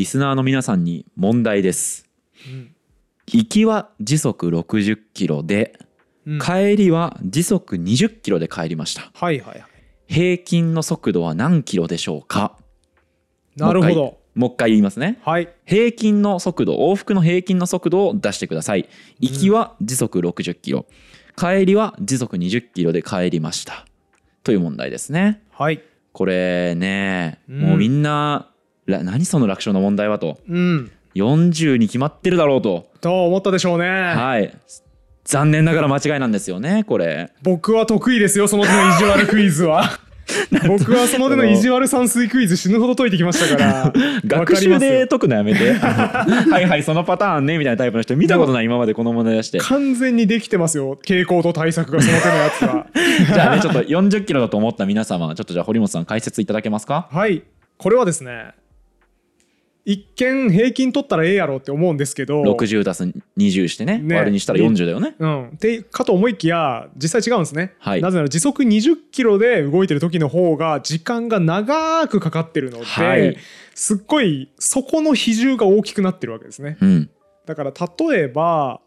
リスナーの皆さんに問題です。行きは時速60キロでうん。帰りは時速20キロで帰りました。はいはいはい。平均の速度は何キロでしょうか？なるほど。もう一回言いますね。はい。平均の速度往復の平均の速度を出してください。行きは時速60キロ。帰りは時速20キロで帰りました。という問題ですね。はい。これね、うん。もうみんなら何その楽勝の問題はと。うん。40に決まってるだろうと。と思ったでしょうね。はい。残念ながら間違いなんですよねこれ。僕は得意ですよその手の意地悪クイズは。僕はその手の意地悪算数クイズ死ぬほど解いてきましたから。わ 学習で解くのやめて。はいはいそのパターンねみたいなタイプの人見たことない今までこの問題出して。完全にできてますよ傾向と対策がその手のやつは。じゃあねちょっと40キロだと思った皆様ちょっとじゃあ堀本さん解説いただけますか？はい。これはですね一見平均取ったらええやろって思うんですけど。60足す20してね。ね。割るにしたら40だよね。うん、でかと思いきや実際違うんですね、はい。なぜなら時速20キロで動いてる時の方が時間が長くかかってるので、はい。すっごいそこの比重が大きくなってるわけですね。うん。だから例えば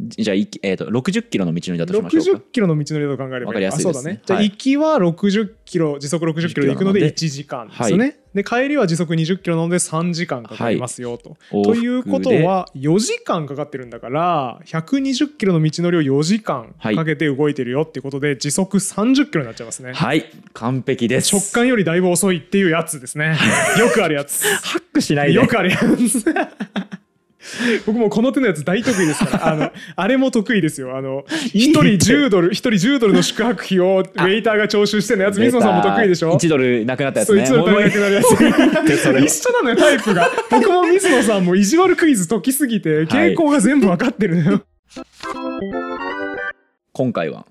じゃあえー、と60キロの道のりだとしましょう60かキロの道のりだと考えればわかりやすいですね。あそうだね。じゃあはい行きは60キロ時速60キロで行くので10 1時間ですよね、で帰りは時速20キロなので3時間かかりますよと、往復でということは4時間かかってるんだから120キロの道のりを4時間かけて動いてるよっていうことで時速30キロになっちゃいますね、はい。完璧です。直感よりだいぶ遅いっていうやつですね。よくあるやつ。ハックしないで。よくあるやつ 僕もこの手のやつ大得意ですから。あの あれも得意ですよ。あの1人10ドル1人10ドルの宿泊費をウェイターが徴収してのやつ水野さんも得意でしょ？1ドルなくなったやつそうね1ドルなくなるやつ。一緒なのよタイプが。僕も水野さんも意地悪クイズ解きすぎて傾向が全部分かってるのよ、今回は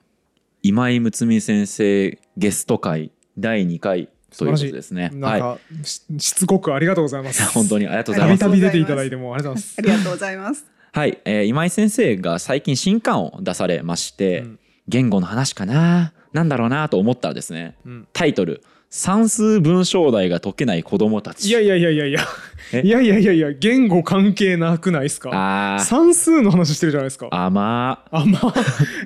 今井睦美先生ゲスト会第2回とい。うことですね。なんか、はい。ししつこくありがとうございます。本当にありがとうございます。たび出ていただいてもありがとうございます。ありがとうございます。はい、えー今井先生が最近新刊を出されまして、うん。言語の話かな？なんだろうなと思ったらですねうん。タイトル「算数文章題が解けない子供たち」いやいやいやいやいや。えいやいやいやいや言語関係なくないですか？算数の話してるじゃないですか。あまああまあ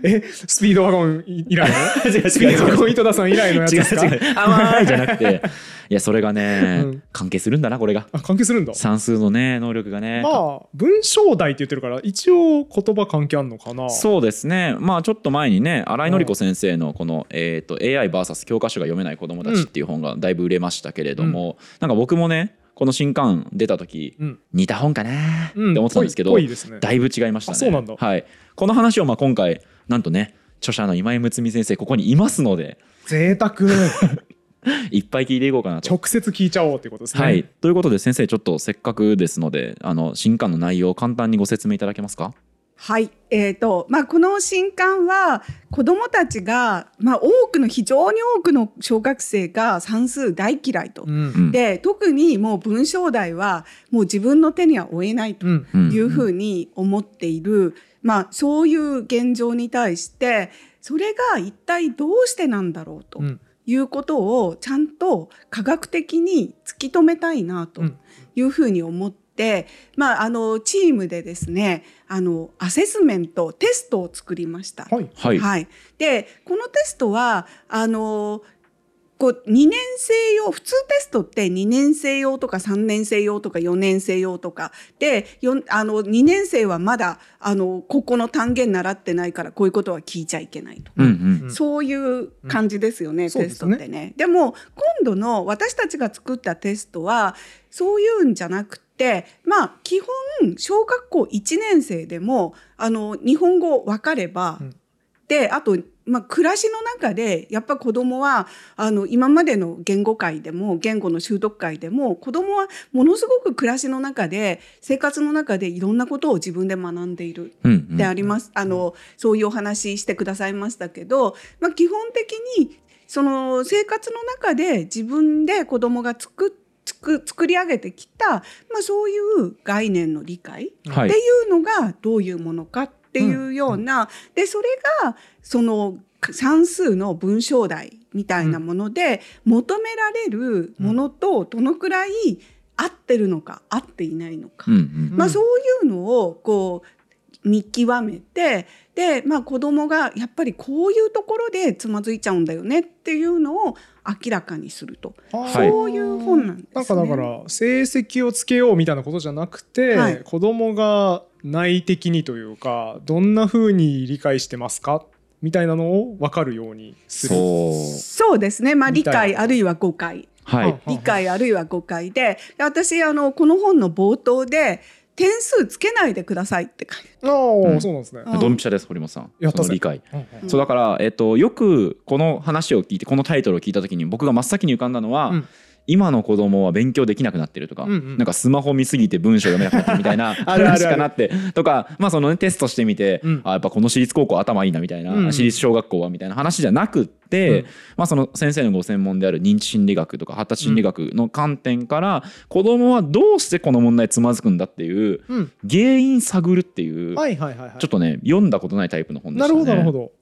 えスピードワゴン以来の？違う違う違う。スピードワゴン井戸田さん以来のやつ違うですか？違う甘い。じゃなくて。いやそれがね、うん。関係するんだなこれが。あ関係するんだ。算数のね能力がね、まあ文章題って言ってるから一応言葉関係あんのかな？そうですね。まあちょっと前にね新井紀子先生のこの、えー、と AIVS 教科書が読めない子供たちっていう本がだいぶ売れましたけれども、なんか僕もねこの新刊出た時、うん。似た本かなってうん思ってたんですけど、ぽいぽいですね。だいぶ違いましたね。あそうなんだ。はい、この話をまあ今回なんとね著者の今井睦美先生ここにいますので贅沢。いっぱい聞いていこうかなと。直接聞いちゃおうっていうことですね。はい、ということで先生ちょっとせっかくですのであの新刊の内容を簡単にご説明いただけますか？はい、えーとまあ、この新刊は子どもたちが、まあ、多くの非常に多くの小学生が算数大嫌いと。うん。うん。で特にもう文章題はもう自分の手には負えないとうん。うん。いうふうに思っている、まあ、そういう現状に対してそれが一体どうしてなんだろうとうん。いうことをちゃんと科学的に突き止めたいなというふうに思って、まあ、あのチームでですねあのアセスメントテストを作りました。はいはい、はい、でこのテストはあのこう2年生用普通テストって2年生用とか3年生用とか4年生用とかでよあの2年生はまだあのここの単元習ってないからこういうことは聞いちゃいけないと。うんうんうんそういう感じですよね、テスそうですねトってね。でも今度の私たちが作ったテストはそういうんじゃなくてまあ基本小学校1年生でもあの日本語分かれば、うんであと、まあ、暮らしの中でやっぱ子どもはあの今までの言語会でも言語の習得会でも子どもはものすごく暮らしの中で生活の中でいろんなことを自分で学んでいる。であります、あのそういうお話してくださいましたけど、まあ、基本的にその生活の中で自分で子供が作っ作作り上げてきた、まあ、そういう概念の理解はい。っていうのがどういうものかっていうような、でそれがその算数の文章題みたいなもので求められるものとどのくらい合ってるのか合っていないのか、まあ、そういうのをこう見極めてで、まあ、子供がやっぱりこういうところでつまずいちゃうんだよねっていうのを明らかにすると、はいそういう本なんですね。なんかだから成績をつけようみたいなことじゃなくて、はい。子供が内的にというかどんな風に理解してますか？みたいなのを分かるようにする。そう。そうですね、まあ、理解あるいは誤解。はい。理解あるいは誤解で。で私あのこの本の冒頭で点数つけないでくださいって書いてああ、うん。そうなんですね。うん。ドンピシャです堀本さん。やったぜその理解。うんうん。そうだから、えっと、よくこの話を聞いてこのタイトルを聞いた時に僕が真っ先に浮かんだのは、うん今の子供は勉強できなくなってるとか、うんうん。なんかスマホ見すぎて文章読めなくなってるみたいな 話かなってとかまあその、ね、テストしてみて、うん。あやっぱこの私立高校頭いいなみたいな、うんうん。私立小学校はみたいな話じゃなくって、うん。まあ、その先生のご専門である認知心理学とか発達心理学の観点から、子供はどうしてこの問題つまずくんだっていううん。原因探るっていう、はいはいはいはい。ちょっとね読んだことないタイプの本でしたね。なるほどなるほど。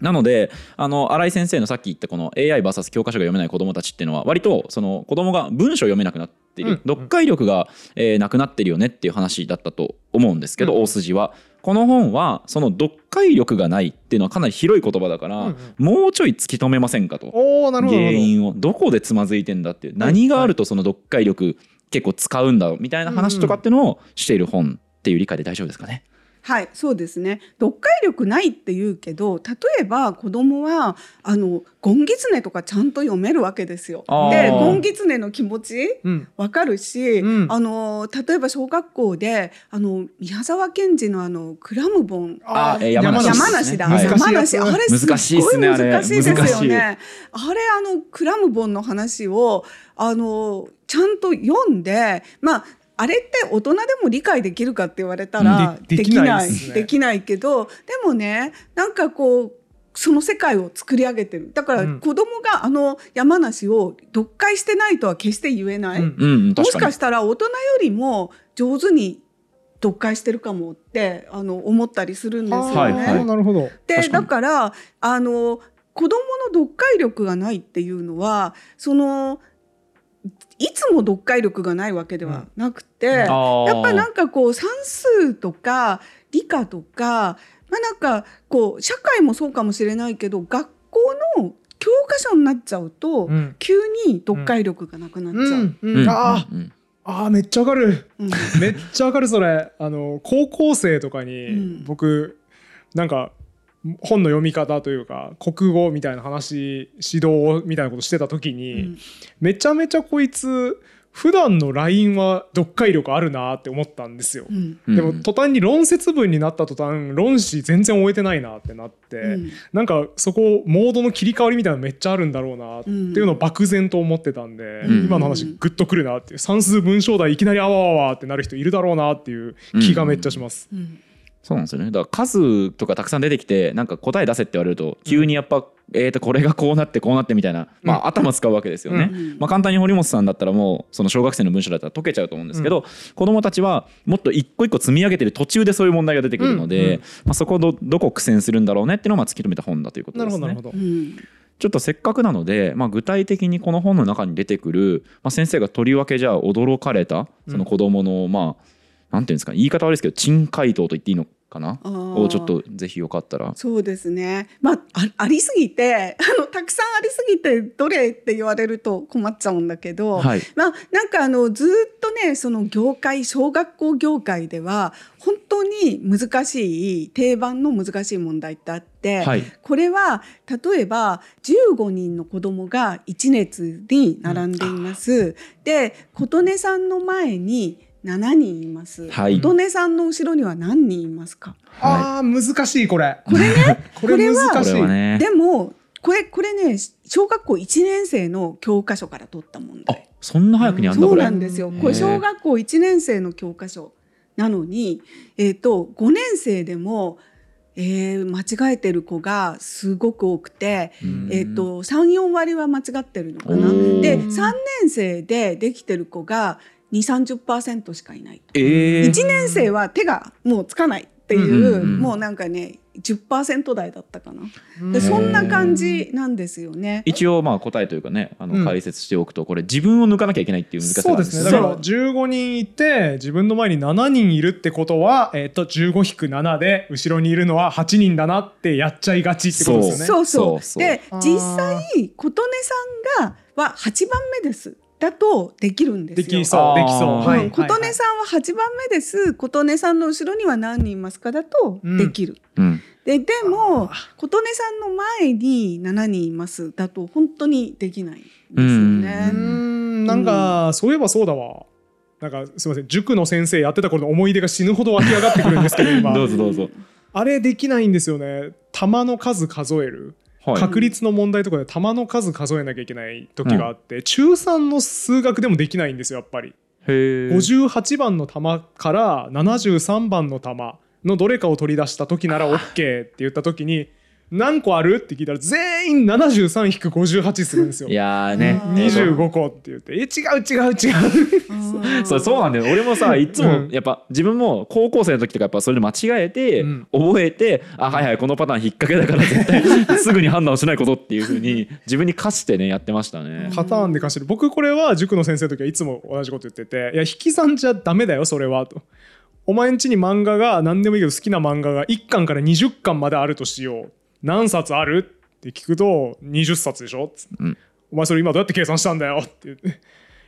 なのであの新井先生のさっき言ったこの AIVS 教科書が読めない子どもたちっていうのは割とその子どもが文章を読めなくなっている、うん読解力が、えーなくなってるよねっていう話だったと思うんですけど、うん大筋は。この本はその読解力がないっていうのはかなり広い言葉だから、うんもうちょい突き止めませんかと。原因をどこでつまずいてんだっていう何があるとその読解力結構使うんだろうみたいな話とかっていうのをしている本っていう理解で大丈夫ですかね？はいそうですね。読解力ないって言うけど例えば子供はあのゴンギツネとかちゃんと読めるわけですよ。でゴンギツネの気持ちうん。わかるし、うん。あの例えば小学校であの宮沢賢治のあのクラムボン。あえー山梨。山梨だ、はい山梨。あれすごい難しいですよね。あれあのクラムボンの話をあのちゃんと読んでまああれって大人でも理解できるかって言われたらでできないできない。けどでもねなんかこうその世界を作り上げてる。だからうん。子供があの山梨を読解してないとは決して言えない、うん。うんうん、もし確かしたら大人よりも上手に読解してるかもってあの思ったりするんですよね。はいはい。あーなるほど。で確かに。だからあの子どもの読解力がないっていうのはそのいつも読解力がないわけではなくて、うん。やっぱなんかこう算数とか理科とか、まあ、なんかこう社会もそうかもしれないけど学校の教科書になっちゃうと、うん。急に読解力がなくなっちゃう。ああめっちゃわかる。うん。めっちゃわかるそれ。あの高校生とかうにん。僕なんか本の読み方というか国語みたいな話指導みたいなことしてた時に、うん。めちゃめちゃこいつ普段の LINE は読解力あるなって思ったんですよ。うん。うん。でも途端に論説文になった途端論旨全然終えてないなってなって、うん。なんかそこモードの切り替わりみたいなのめっちゃあるんだろうなっていうのを漠然と思ってたんで、うん。今の話グッとくるなっていう算数文章題いきなりあわあわってなる人いるだろうなっていう気がめっちゃします。うんそうなんですよね。だから数とかたくさん出てきてなんか答え出せって言われると急にやっぱ、えー、とこれがこうなってこうなってみたいな、まあ、頭使うわけですよね、うん。まあ、簡単に堀本さんだったらもうその小学生の文章だったら解けちゃうと思うんですけど、子どもたちはもっと一個一個積み上げてる途中でそういう問題が出てくるので、うん。うんまあ、そこをどどこ苦戦するんだろうねっていうのをまあ突き止めた本だということなですね。るほどなるほど。う。ん。ちょっとせっかくなので、まあ、具体的にこの本の中に出てくる、まあ、先生がとりわけじゃあ驚かれたその子どもの、まあなんていうんですか言い方悪いですけど珍回答と言っていいのかな？をちょっとぜひよかったら。そうですね。まあ、あありすぎて、あの、たくさんありすぎて、どれって言われると困っちゃうんだけど、はいまあ、なんかあの、ずっとね、その業界、小学校業界では、本当に難しい、定番の難しい問題ってあって、はいこれは、例えば、15人の子供が1列に並んでいます。で、琴音さんの前に7人います。はい。琴音さんの後ろには何人いますか？はああ難しいこれ。これね、これ難こしい。れはね。でもこれこれね小学校1年生の教科書から取った問あ題そんな早くにあんだこれ。そうなんですよ。これ小学校1年生の教科書なのに、えー、と5年生でも、えー間違えてる子がすごく多くて、うん。えー、と34割は間違ってるのかな。で3年生でできてる子が2 3 0しかいない。えー。1年生は手がもうつかないっていう、うんうんうんもうなんかね10%台だったかな。でそんな感じなんですよね。一応まあ答えというかねあうん。の解説しておくとこれ自分を抜かなきゃいけないっていう難しさそうですね。だから15人いて自分の前に7人いるってことは、えっと15-7で後ろにいるのは8人だなってやっちゃいがちってことですよね。そうそうそう。そうで実際琴音さんがは8番目ですだとできるんですよ。できそう。できそう。はいうん琴音さんは8番目です。琴音さんの後ろには何人いますか？だとできる。うん。ででも琴音さんの前に7人いますだと本当にできないんですよね。ん。なんか、そういえばそうだわ。なんかすみません。塾の先生やってた頃の思い出が死ぬほど湧き上がってくるんですけど今。どうぞどうぞ。あれできないんですよね。玉の数数える。はい確率の問題とかで玉の数数えなきゃいけない時があって、中3の数学でもできないんですよやっぱり。へえ58番の玉から73番の玉のどれかを取り出した時なら OK って言った時に何個ある？って聞いたら全員73-58するんですよ。いやーね。あーえーと25個って言って「え違う違う違う」そうそうなんだよ。俺もさいつもうん。やっぱ自分も高校生の時とかやっぱそれで間違えてうん。覚えてあはいはいこのパターン引っ掛けだから絶対 すぐに判断をしないことっていうふうに自分に課してねやってましたね。パターンで貸してる。僕これは塾の先生の時はいつも同じこと言ってて「いや引き算じゃダメだよそれは」と。お前んちに漫画が何でもいいけど好きな漫画が1巻から20巻まであるとしよう何冊ある？って聞くと20冊でしょ、うん。お前それ今どうやって計算したんだよって言って。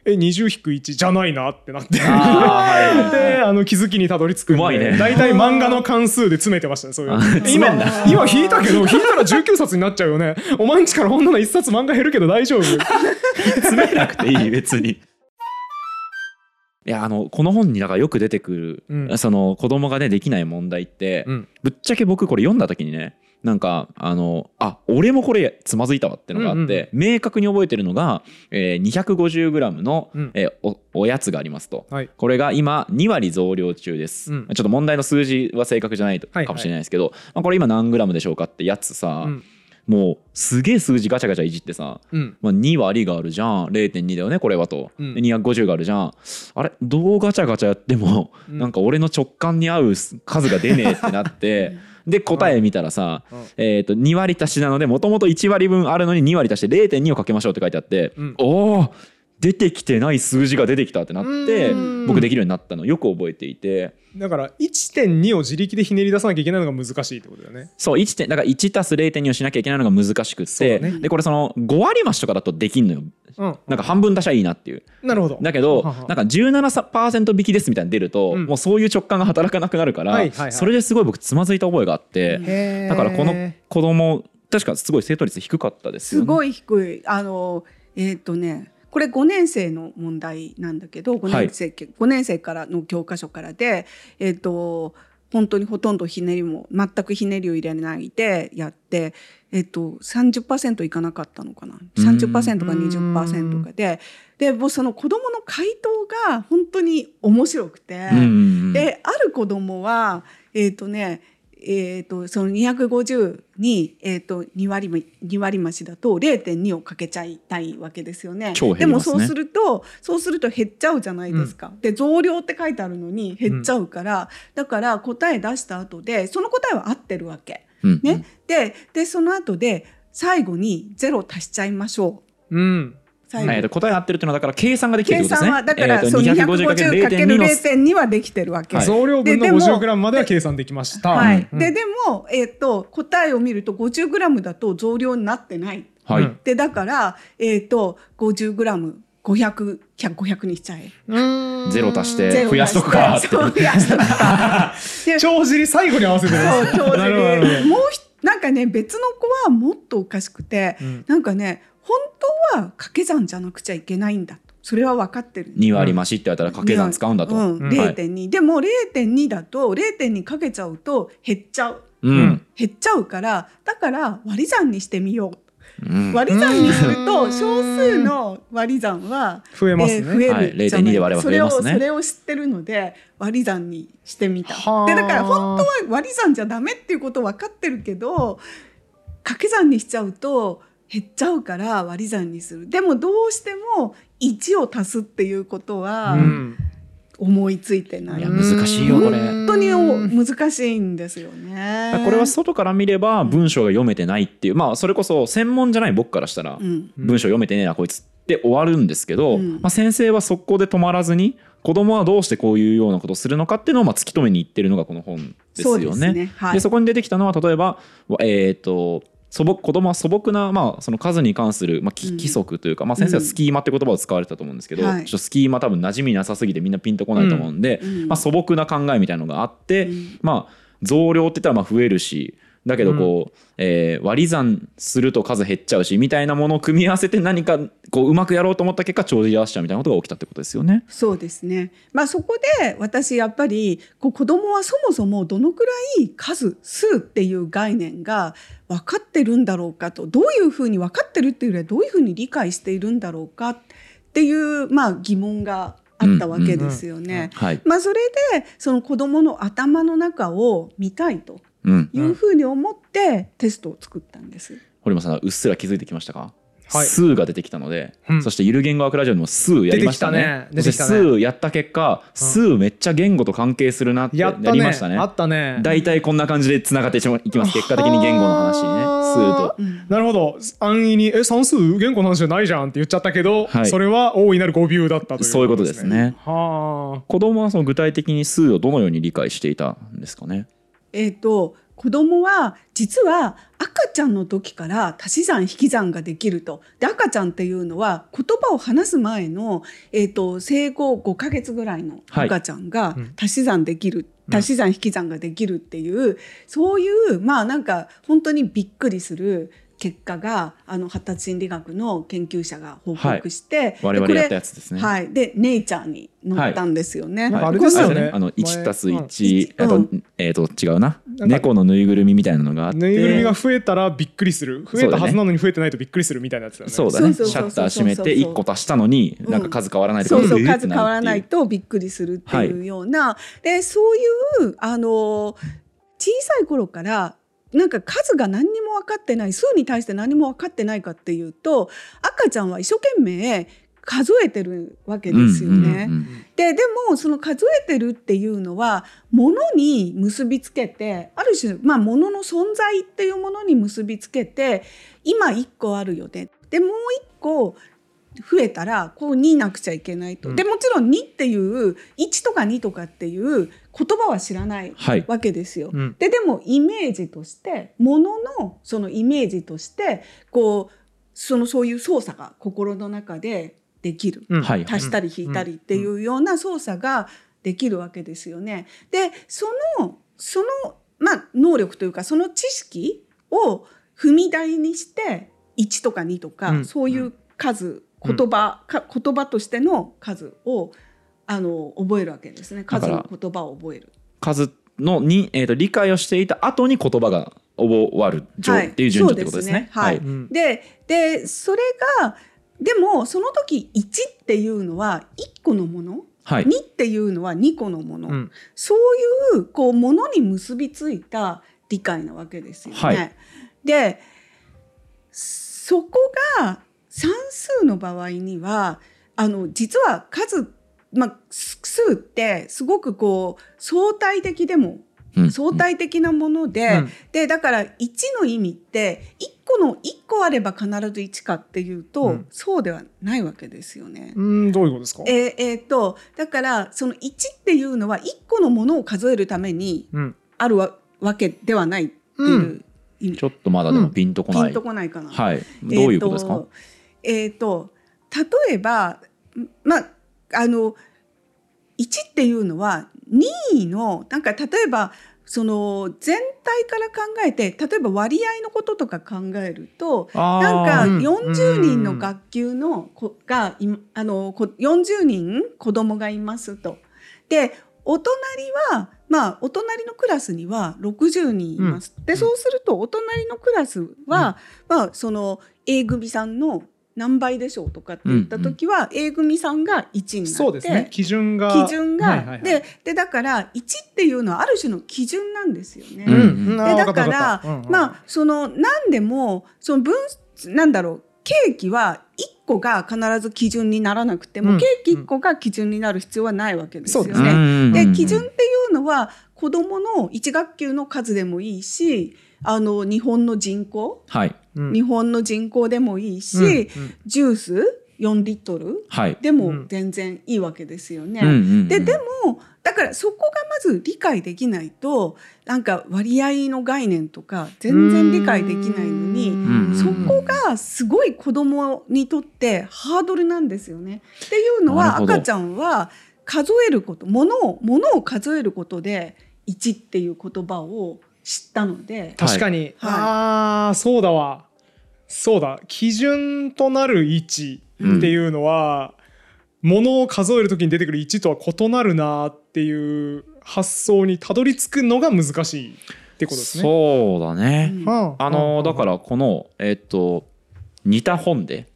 え20-1じゃないなってなって。はいはい であの気づきにたどり着くんでね。大体漫画の関数で詰めてましたねそういう。今今引いたけど引いたら19冊になっちゃうよね。お前んちからほんなら1冊漫画減るけど大丈夫？詰めなくていい別に。いやあのこの本にだからよく出てくる、うん。その子供がねできない問題って、うん。ぶっちゃけ僕これ読んだ時にねなんかあのあ俺もこれつまずいたわってのがあって、明確に覚えてるのが、えー 250g の、うん。えーおおやつがありますと。はい。これが今2割増量中です、うん。ちょっと問題の数字は正確じゃないはいかもしれないですけど、まあ、これ今何グラムでしょうかってやつさ、うん。もうすげえ数字ガチャガチャいじってさ、うん。まあ、2割があるじゃん。0.2だよねこれはと、うん。で250があるじゃん。あれ？どうガチャガチャやっても、うん。なんか俺の直感に合う数が出ねえってなって で答え見たらさ、うん。えー、と2割足しなのでもともと1割分あるのに2割足して0.2をかけましょうって書いてあって、うん。おお出てきてない数字が出てきたってなってうん。僕できるようになったの。よく覚えていて。だから1.2を自力でひねり出さなきゃいけないのが難しいってことだよね。そう1点だから1足す0.2をしなきゃいけないのが難しくって、ね。でこれその5割増しとかだとできんのよ。うん。なんか半分出しゃいいなっていう。なるほど。だけどははなんか17%引きですみたいなの出ると、うん。もうそういう直感が働かなくなるから、はいはいはい。それですごい僕つまずいた覚えがあって、だからこの子供確かすごい正答率低かったですよね。すごい低い。あのえっ、とねこれ5年生の問題なんだけど5年生,、5年生からの教科書からでえっ、と本当にほとんどひねりも全くひねりを入れないでやって、えっと、30%いかなかったのかな。30%か20%かで。でもうその子どもの回答が本当に面白くて。である子供はえっ、とねえー、とその250に、えー、と2割も2割増しだと0.2をかけちゃいたいわけですよね。超減でりますねもそうするとそうすると減っちゃうじゃないですか。で増量って書いてあるのに減っちゃうから、だから答え出した後でその答えは合ってるわけ。うんねででその後で最後に0足しちゃいましょう。うんえーと答え合ってるっていうのはだから計算ができてるって計ことですね。算はだから、えーとそう 250×0.2 250×0.2 の0.2はできてるわけ。はい。増量分のででも 50g までは計算できました。はい、うん。ででも、えっと答えを見ると 50g だと増量になってない。はい、うん。でだから、えっと 50g500 500にしちゃえ。ゼロ足して増やしとくか増やしとくか。で帳尻最後に合わせてるんです。そうなるほどなるほど。もうひなんかね別の子はもっとおかしくて、うん。なんかね本当は掛け算じゃなくちゃいけないんだと。それは分かってる。2割増しって言われたら掛け算使うんだと。うん。うん。はい。0.2、でも0.2だと0.2かけちゃうと減っちゃう。うん。減っちゃうからだから割り算にしてみよう。うん。割り算にするうん。と少数の割り算は増えますね。増えはいるじゃない。0.2で割ればそれを増えますね。それを知ってるので割り算にしてみた。はあ。でだから本当は割り算じゃダメっていうこと分かってるけど掛け算にしちゃうと減っちゃうから割り算にする。でもどうしても1を足すっていうことは、うん。思いついてない。いや難しいよこれ。本当にお難しいんですよね。これは外から見れば文章が読めてないっていう。まあそれこそ専門じゃない僕からしたらうん。文章読めてねえなこいつって終わるんですけど、うん。まあ、先生は速攻で止まらずに子供はどうしてこういうようなことをするのかっていうのをまあ突き止めにいってるのがこの本ですよね。ですね。はい。でそこに出てきたのは例えば、えー、と素朴子供は素朴な、まあ、その数に関する、まあ、規則というか、まあ、先生はスキーマって言葉を使われてたと思うんですけど、はい。ちょっとスキーマ多分馴染みなさすぎてみんなピンとこないと思うんで、うん。まあ、素朴な考えみたいなのがあって、うん。まあ増量って言ったらまあ増えるしだけどこう、えー割り算すると数減っちゃうしみたいなものを組み合わせて何かこううまくやろうと思った結果帳尻合わせちゃうみたいなことが起きたってことですよね。そうですね。まあそこで私やっぱりこう子供はそもそもどのくらい数数っていう概念が分かってるんだろうかとどういうふうに分かってるっていうよりはどういうふうに理解しているんだろうかっていうまあ疑問があったわけですよね。はい、まあそれでその子供の頭の中を見たいとうん、いうふうに思ってテストを作ったんです。堀本さんうっすら気づいてきましたか？はい。数が出てきたので、うん。そしてゆる言語学ラジオでも数やりましたね。出てきたね。出てきたね数やった結果、数めっちゃ言語と関係するなってやりましたね。あったね。大体こんな感じでつながっていきます。結果的に言語の話にね、数と。うん。なるほど。安易に「え算数言語の話じゃないじゃん」って言っちゃったけど、はい。それは大いなる語尾だったというそういうことですね。はあ。子供はその具体的に数をどのように理解していたんですかね？えー、と子供は実は赤ちゃんの時から足し算引き算ができると。で赤ちゃんっていうのは言葉を話す前の、えー、と生後5ヶ月ぐらいの赤ちゃんがうん。足し算できる、うん。足し算引き算ができるっていうそういうまあなんか本当にびっくりする結果があの発達心理学の研究者が報告して、我々でこれやったやつですね。はい、でネイチャーに載ったんですよね。なんかあれですよねあの1たすうん1、あとうんえっと違うな。猫のぬいぐるみみたいなのがあって。ぬいぐるみが増えたらびっくりする。増えたはずなのに増えてないとびっくりするみたいなやつだよね。そうだね。シャッター閉めて1個足したのになんか数変わらないとかそうそう数変わらないとびっくりするっていうような、でそういうあの小さい頃からなんか数が何にも分かってない数に対して何も分かってないかっていうと赤ちゃんは一生懸命数えてるわけですよね。うんうんうんででもその数えてるっていうのは物に結びつけてある種まあ物の存在っていうものに結びつけて今1個あるよねでもう1個増えたらこう2なくちゃいけないと。うんでもちろん2っていう1とか2とかっていう言葉は知らないはい。わけですよ。うんででもイメージとして物のそのイメージとしてこうそのそういう操作が心の中でできる。うんはい足したり引いたりっていうような操作ができるわけですよね。でそのその、まあ、能力というかその知識を踏み台にして1とか2とか、うんそういう数言葉、か言葉としての数をあの覚えるわけですね。数の言葉を覚える。数のに、えー、と理解をしていた後に言葉が覚わる順、はい。っていう順序ってことですね。はい。うん。ででそれがでもその時1っていうのは1個のもの、はい。2っていうのは2個のもの、うん。そういうこうものに結びついた理解なわけですよね。はい。でそこが算数の場合にはあの実は数、まあ、数ってすごくこう相対的でもうん相対的なもので、うんでだから1の意味って1個の1個あれば必ず1かっていうと、うんそうではないわけですよね。うんどういうことですか？えーえーとだからその1っていうのは1個のものを数えるためにうんあるわわけではないっていう意味、ちょっとまだでもピンとこない。ピンとこないかな。はい。どういうことですか？えーと,、えーと例えばまああの1っていうのは2位のなんか例えばその全体から考えて例えば割合のこととか考えるとなんかうん40人の学級の子がいあのこ40人子供がいますと。でお隣はまあお隣のクラスには60人います。でそうするとお隣のクラスは、まあその A 組さんの何倍でしょうとかって言った時は、A 組さんが1になってそうですね。基準が。基準が、はいででだから1っていうのはある種の基準なんですよね。うんうん。でだから、うんうん。まあその何でもその分なんだろうケーキは1個が必ず基準にならなくても、うんケーキ1個が基準になる必要はないわけですよね。うんで基準っていうのは子どもの1学級の数でもいいしあの日本の人口、はい。うん。日本の人口でもいいし、うん。うん。ジュース？4リットル？はい。でもうん。全然いいわけですよね。うんででもだからそこがまず理解できないとなんか割合の概念とか全然理解できないのに。うんそこがすごい子供にとってハードルなんですよね。っていうのは赤ちゃんは数えること物を物を数えることで1っていう言葉を知ったので。確かに、ああそうだわ。そうだ。基準となる位置っていうのは、ものを数える時に出てくる1とは異なるなっていう発想にたどり着くのが難しいってことですね。そうだね、うん。はあ。のだからこのえっと似た本で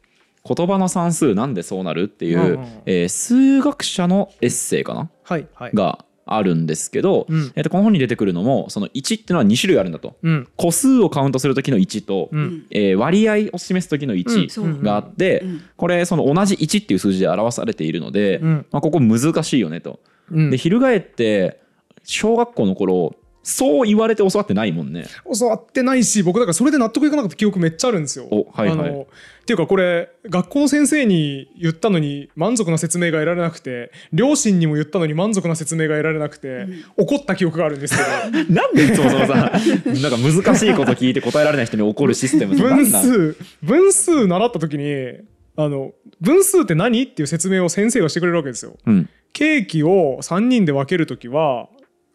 言葉の算数なんでそうなるっていう、うんうん。えー数学者のエッセイかな？はいはい。があるんですけど、うん。えっとこの本に出てくるのもその1っていうのは2種類あるんだと。うん。個数をカウントする時の1と、ううん。んえー割合を示す時のうん。1そう。があって、うん。これその同じ1っていう数字で表されているので、うん。まあ、ここ難しいよねと。うん。で翻って小学校の頃そう言われて教わってないもんね。教わってないし僕だからそれで納得いかなかった記憶めっちゃあるんですよ。おはいはいあのっていうかこれ学校の先生に言ったのに満足な説明が得られなくて両親にも言ったのに満足な説明が得られなくて、怒った記憶があるんですけど なんでいつもそのさなんか難しいこと聞いて答えられない人に怒るシステム分数分数習った時にあの分数って何？っていう説明を先生がしてくれるわけですよ。うんケーキを3人で分ける時は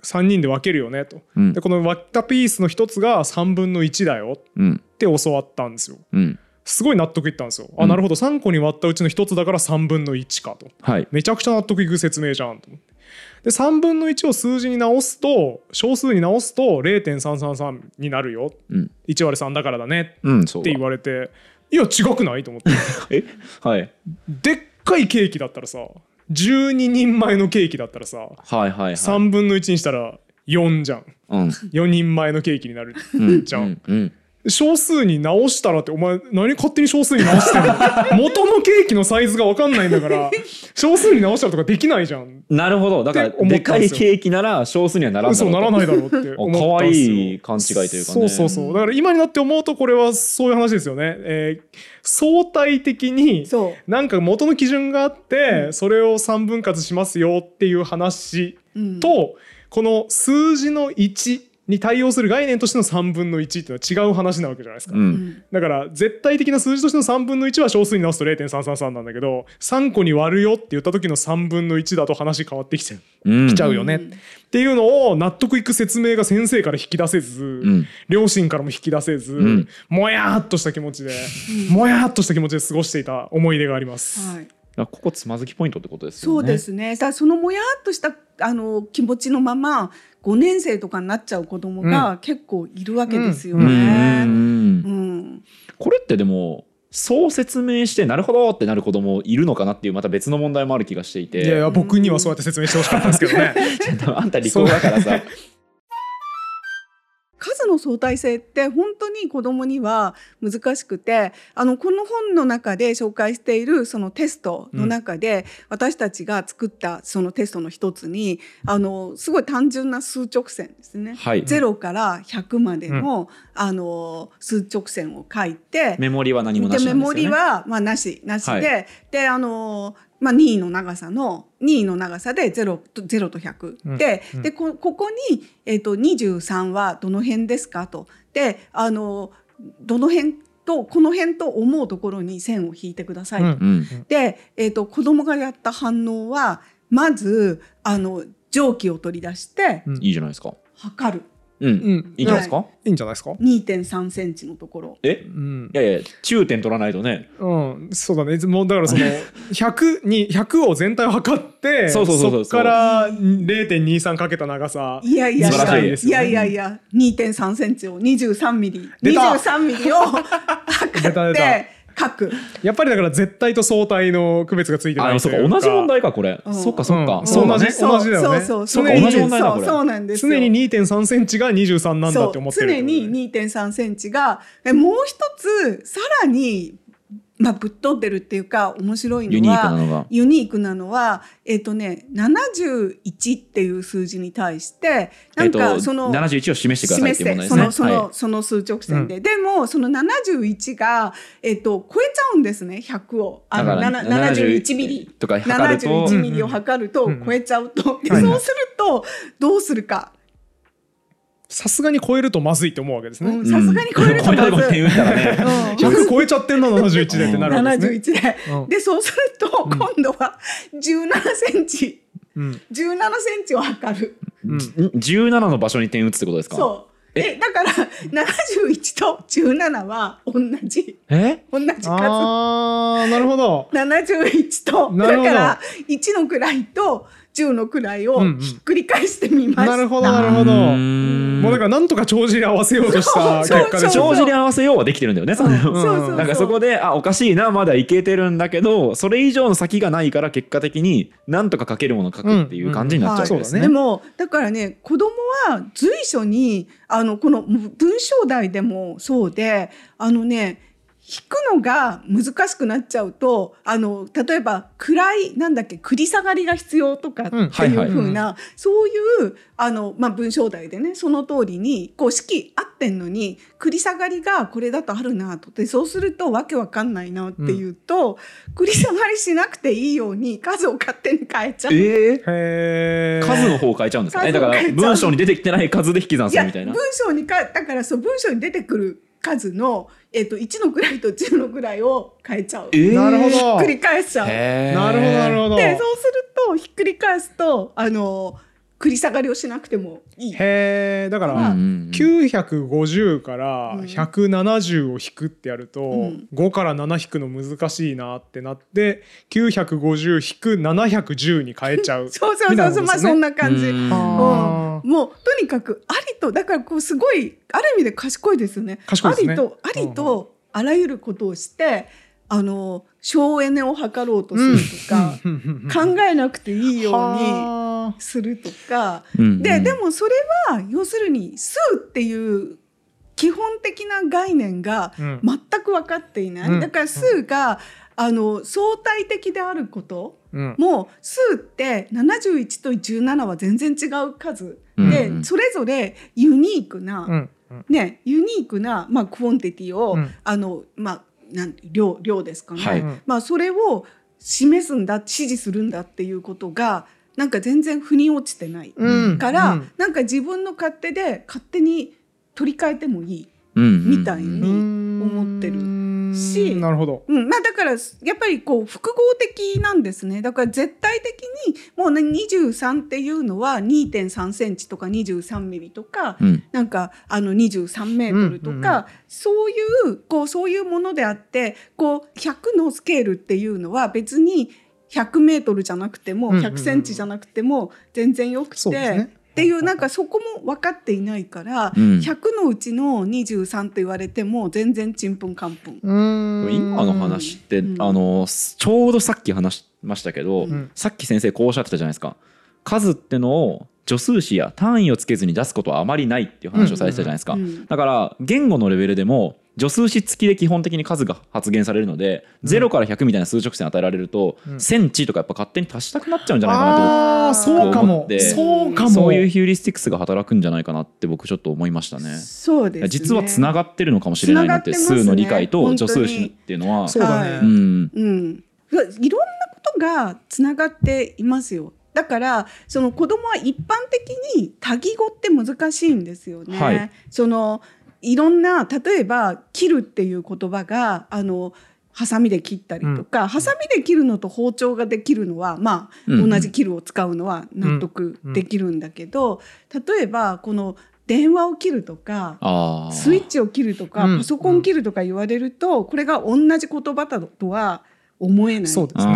3人で分けるよねと。うん。でこの割ったピースの一つが3分の1だようん。って教わったんですよ。うん。すごい納得いったんですよ。あ、うん。なるほど。3個に割ったうちの1つだから3分の1かと。はい。めちゃくちゃ納得いく説明じゃんと思って。で3分の1を数字に直すと小数に直すと0.333になるよ。うん。1割3だからだねって言われていや違くないと思って。え？はい。でっかいケーキだったらさ12人前のケーキだったらさはいはいはい。3分の1にしたら4じゃん。うん。4人前のケーキになるうん。じゃんうんうん小数に直したらってお前何勝手に小数に直してんの？元のケーキのサイズが分かんないんだから小数に直したらとかできないじゃん。なるほど。だからでかいケーキなら少数にはならんだそうならないだろうって思ったんかわですよいい勘違いというかね。そうそうそう。だから今になって思うとこれはそういう話ですよね、えー相対的にそう。なんか元の基準があって、それを3分割しますよっていう話うん。と、この数字の1に対応する概念としての3分の1っていうのは違う話なわけじゃないですか、ううん。んだから絶対的な数字としての3分の1は小数に直すと0.333なんだけど3個に割るよって言った時の3分の1だと話変わってきちゃう。うん。きちゃうよね、うんっていうのを納得いく説明が先生から引き出せず、ん。両親からも引き出せず、ん。もやーっとした気持ちで、もやーっとした気持ちで過ごしていた思い出があります。はい。あここつまずきポイントってことですよね。そうですね。さあそのもやっとしたあの気持ちのまま5年生とかになっちゃう子供が結構いるわけですよね。これってでもそう説明してなるほどってなる子供いるのかなっていうまた別の問題もある気がしていて。いやいや僕にはそうやって説明してほしかったんですけどね。あんた理工だからさ数の相対性って本当に子供には難しくてあのこの本の中で紹介しているそのテストの中で、私たちが作ったそのテストの一つにあのすごい単純な数直線ですね、はい。0から100までの,、あの数直線を書いてメモリは何もなでしね。メモリはまあなしなしで、はい。であのまあ任意の長さの任意の長さで0と0と100、うん。でうん。でこここに、えー、と23はどの辺ですかと。であのどの辺とこの辺と思うところに線を引いてください。と。うん。うん。で、えー、と子供がやった反応はまずあの蒸気を取り出してうん。いいじゃないですか。測るうん、うん。いいんじゃないですか、い。いんじゃないですか？2.3センチのところ。え？うん。いやいや中点取らないとね。うん、そうだね。もうだからその 100に100を全体を測ってそうそうそうそう。っから0.23かけた長さ。いやいや。い素晴らしい。やいですよね。やいやいや。2.3センチを23ミリ。出た。23ミリを測出た出って書く。やっぱりだから絶対と相対の区別がついてないあそうか同じ問題かこれ、うん。そっかそっか、うん。そう同じだよね。そうそう常に同じ問題だこれ。そうそうなんですよ。常に2.3センチが23なんだって思ってるそう常に2.3センチがえもう一つさらにまあ、ぶっ飛んでるっていうか面白いのはユニークなのが。ユニークなのはえっ、とね71っていう数字に対してなんえっとかその、71を示してくださいっていう問題ですね。そのその、はい。その数直線で、でもその71が、えっと超えちゃうんですね100を。あのだからなな71ミリ。とか測ると。71ミリを測るとうん。うん。超えちゃうと、ではいはい。そうするとどうするかさすがに超えるとまずいと思うわけですね、うん。さすがに超えるとまず点打ったらねうん 100超えちゃってんな71でってなるわけですね、71で、うん。でそうすると今度は17センチ。うん。17センチを測る。うん。17の場所に点打つってことですか？そう。え？でだから71と17は同じ。え？同じ数。あーなるほど。71とだから1の位と10の位をうんうん。ひっくり返してみました、なるほどなるほど。もうだからなんとか帳尻合わせようとした結果で帳尻合わせようはできてるんだよね。そうそうそうなんかそこであおかしいなまだいけてるんだけどそれ以上の先がないから結果的になんとか書けるものを書くっていう感じになっちゃうわけですね。うんうんでもだからね子供は随所にあのこの文章題でもそうであのね引くのが難しくなっちゃうとあの例えば暗いなんだっけ繰り下がりが必要とかっていうはいはい。風な、そういうあの、まあ、文章題でねその通りにこう式合ってんのに繰り下がりがこれだとあるなと。でそうするとわけわかんないなっていうと、繰り下がりしなくていいように数を勝手に変えちゃう。えー？数の方を変えちゃうんですかえだから文章に出てきてない数で引き算するみたいな。文。章にかだからそう文章に出てくる数の、えっと1の位と10の位を変えちゃう。えーなるほどひっくり返しちゃう。なるほどなるほどでそうするとひっくり返すとあの繰り下がりをしなくてもいい。へえだから、うんうんうん。950からうん。170を引くってやると、ん。5から7引くの難しいなってなって950引く710に変えちゃう。そうそうそそうまあいうなことですよねそんな感じ。ううん。んあもうとにかくありとだからこうすごいある意味で賢いですよね。賢いですね。ありとありとあらゆることをしてあの省エネを図ろうとするとか、ー考えなくていいようにはするとか。うんうん。ででもそれは要するに数っていう基本的な概念がうん。全く分かっていない、うん。だから数があの相対的であることうん。も数って71と17は全然違う数うん。で、うんそれぞれユニークな、うん。うん。ねユニークな、まあ、 quantity を、うん。あのまあなん量量ですかね、はい。まあ、それを示すんだ指示するんだっていうことがなんか全然腑に落ちてない。うん。から、うん。なんか自分の勝手で勝手に取り替えてもいい、みたいに思ってるしなるほど。うんまあ、だからやっぱりこう複合的なんですね。だから絶対的にもう、ね、23っていうのは2.3センチとか23ミリとか、うん。なんかあの23メートルとか、うんうんうん。そういうこうそういうものであってこう100のスケールっていうのは別に100メートルじゃなくてもうんうんうん。100センチじゃなくても全然よくて、そうですねっていうなんかそこも分かっていないから、うん。100のうちの23と言われても全然ちんぷんかんぷん。今の話って、うん。あのちょうどさっき話しましたけど、うん。さっき先生こうおっしゃってたじゃないですか。数ってのを助数詞や単位をつけずに出すことはあまりないっていう話をされてたじゃないですか、うん。だから言語のレベルでも助数詞付きで基本的に数が発現されるので、0から100みたいな数直線与えられると、うん。センチとかやっぱ勝手に足したくなっちゃうんじゃないかなって僕ああそうかも。思って。そうかも。そういうヒューリスティックスが働くんじゃないかなって僕ちょっと思いましたね。そうですね。実はつながってるのかもしれないなって、ね数の理解と助数詞っていうのは。そうだね、はいうん。うん、いろんなことがつながっていますよ。だからその子供は一般的に多義語って難しいんですよね。はい。そのいろんな例えば「切る」っていう言葉があのハサミで切ったりとか、ハサミで切るのと包丁ができるのはまあ、うん同じ切るを使うのは納得できるんだけど、例えばこの電話を切るとかスイッチを切るとか、うん。パソコン切るとか言われると、これが同じ言葉だとは思えない。そうですね。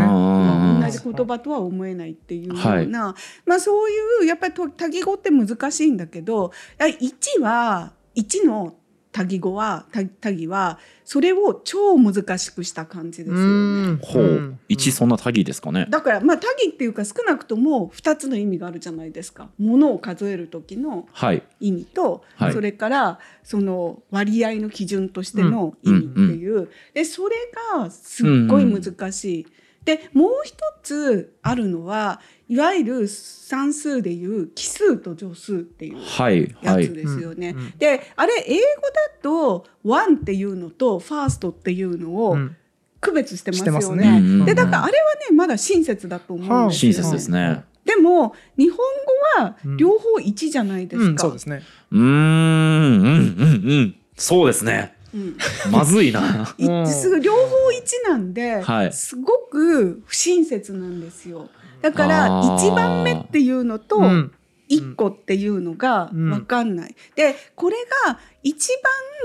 同じ言葉とは思えないっていうような、まあそういうやっぱりと多義語って難しいんだけど1は1の多義語は多多義はそれを超難しくした感じですよね。ほう。一そんな多義ですかね。だからまあ多義っていうか少なくとも2つの意味があるじゃないですか。ものを数える時のはい。意味と、はい。それからその割合の基準としての意味っていう、でそれがすっごい難しい。でもう一つあるのはいわゆる算数でいう奇数と助数っていうやつですよね。うんうん。であれ英語だと「one」っていうのと「ファースト」っていうのをうん。区別してますよね。ね。うんうんでだからあれはねまだ親切だと思うんですよ。親切ですね。でも日本語は両方1じゃないですか。うんそうですね。うーんうんうんうん。そうですねうん。まずいな。すぐ両方1なんで、はい。すごく不親切なんですよ。だからあー。1番目っていうのとうん。1個っていうのが分かんない。でこれが一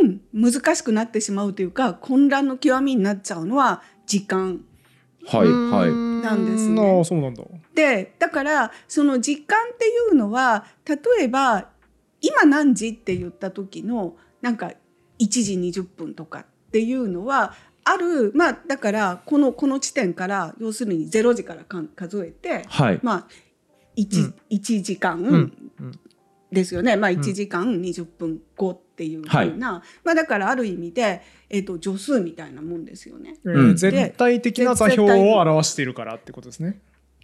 番難しくなってしまうというか混乱の極みになっちゃうのは時間。はいはい。なんですね。ああそうなんだ。でだからその時間っていうのは例えば今何時って言った時のなんか1時20分とかっていうのはある。まあだからこのこの地点から要するに0時からかん数えてはい。まあ 1,、うん。1時間、うん。うん。ですよね、まあ、1時間20分後っていうふうな、まあ、だからある意味で、えー、と助数みたいなもんですよね。えうん。ー絶対的な座標を表しているからってことですね。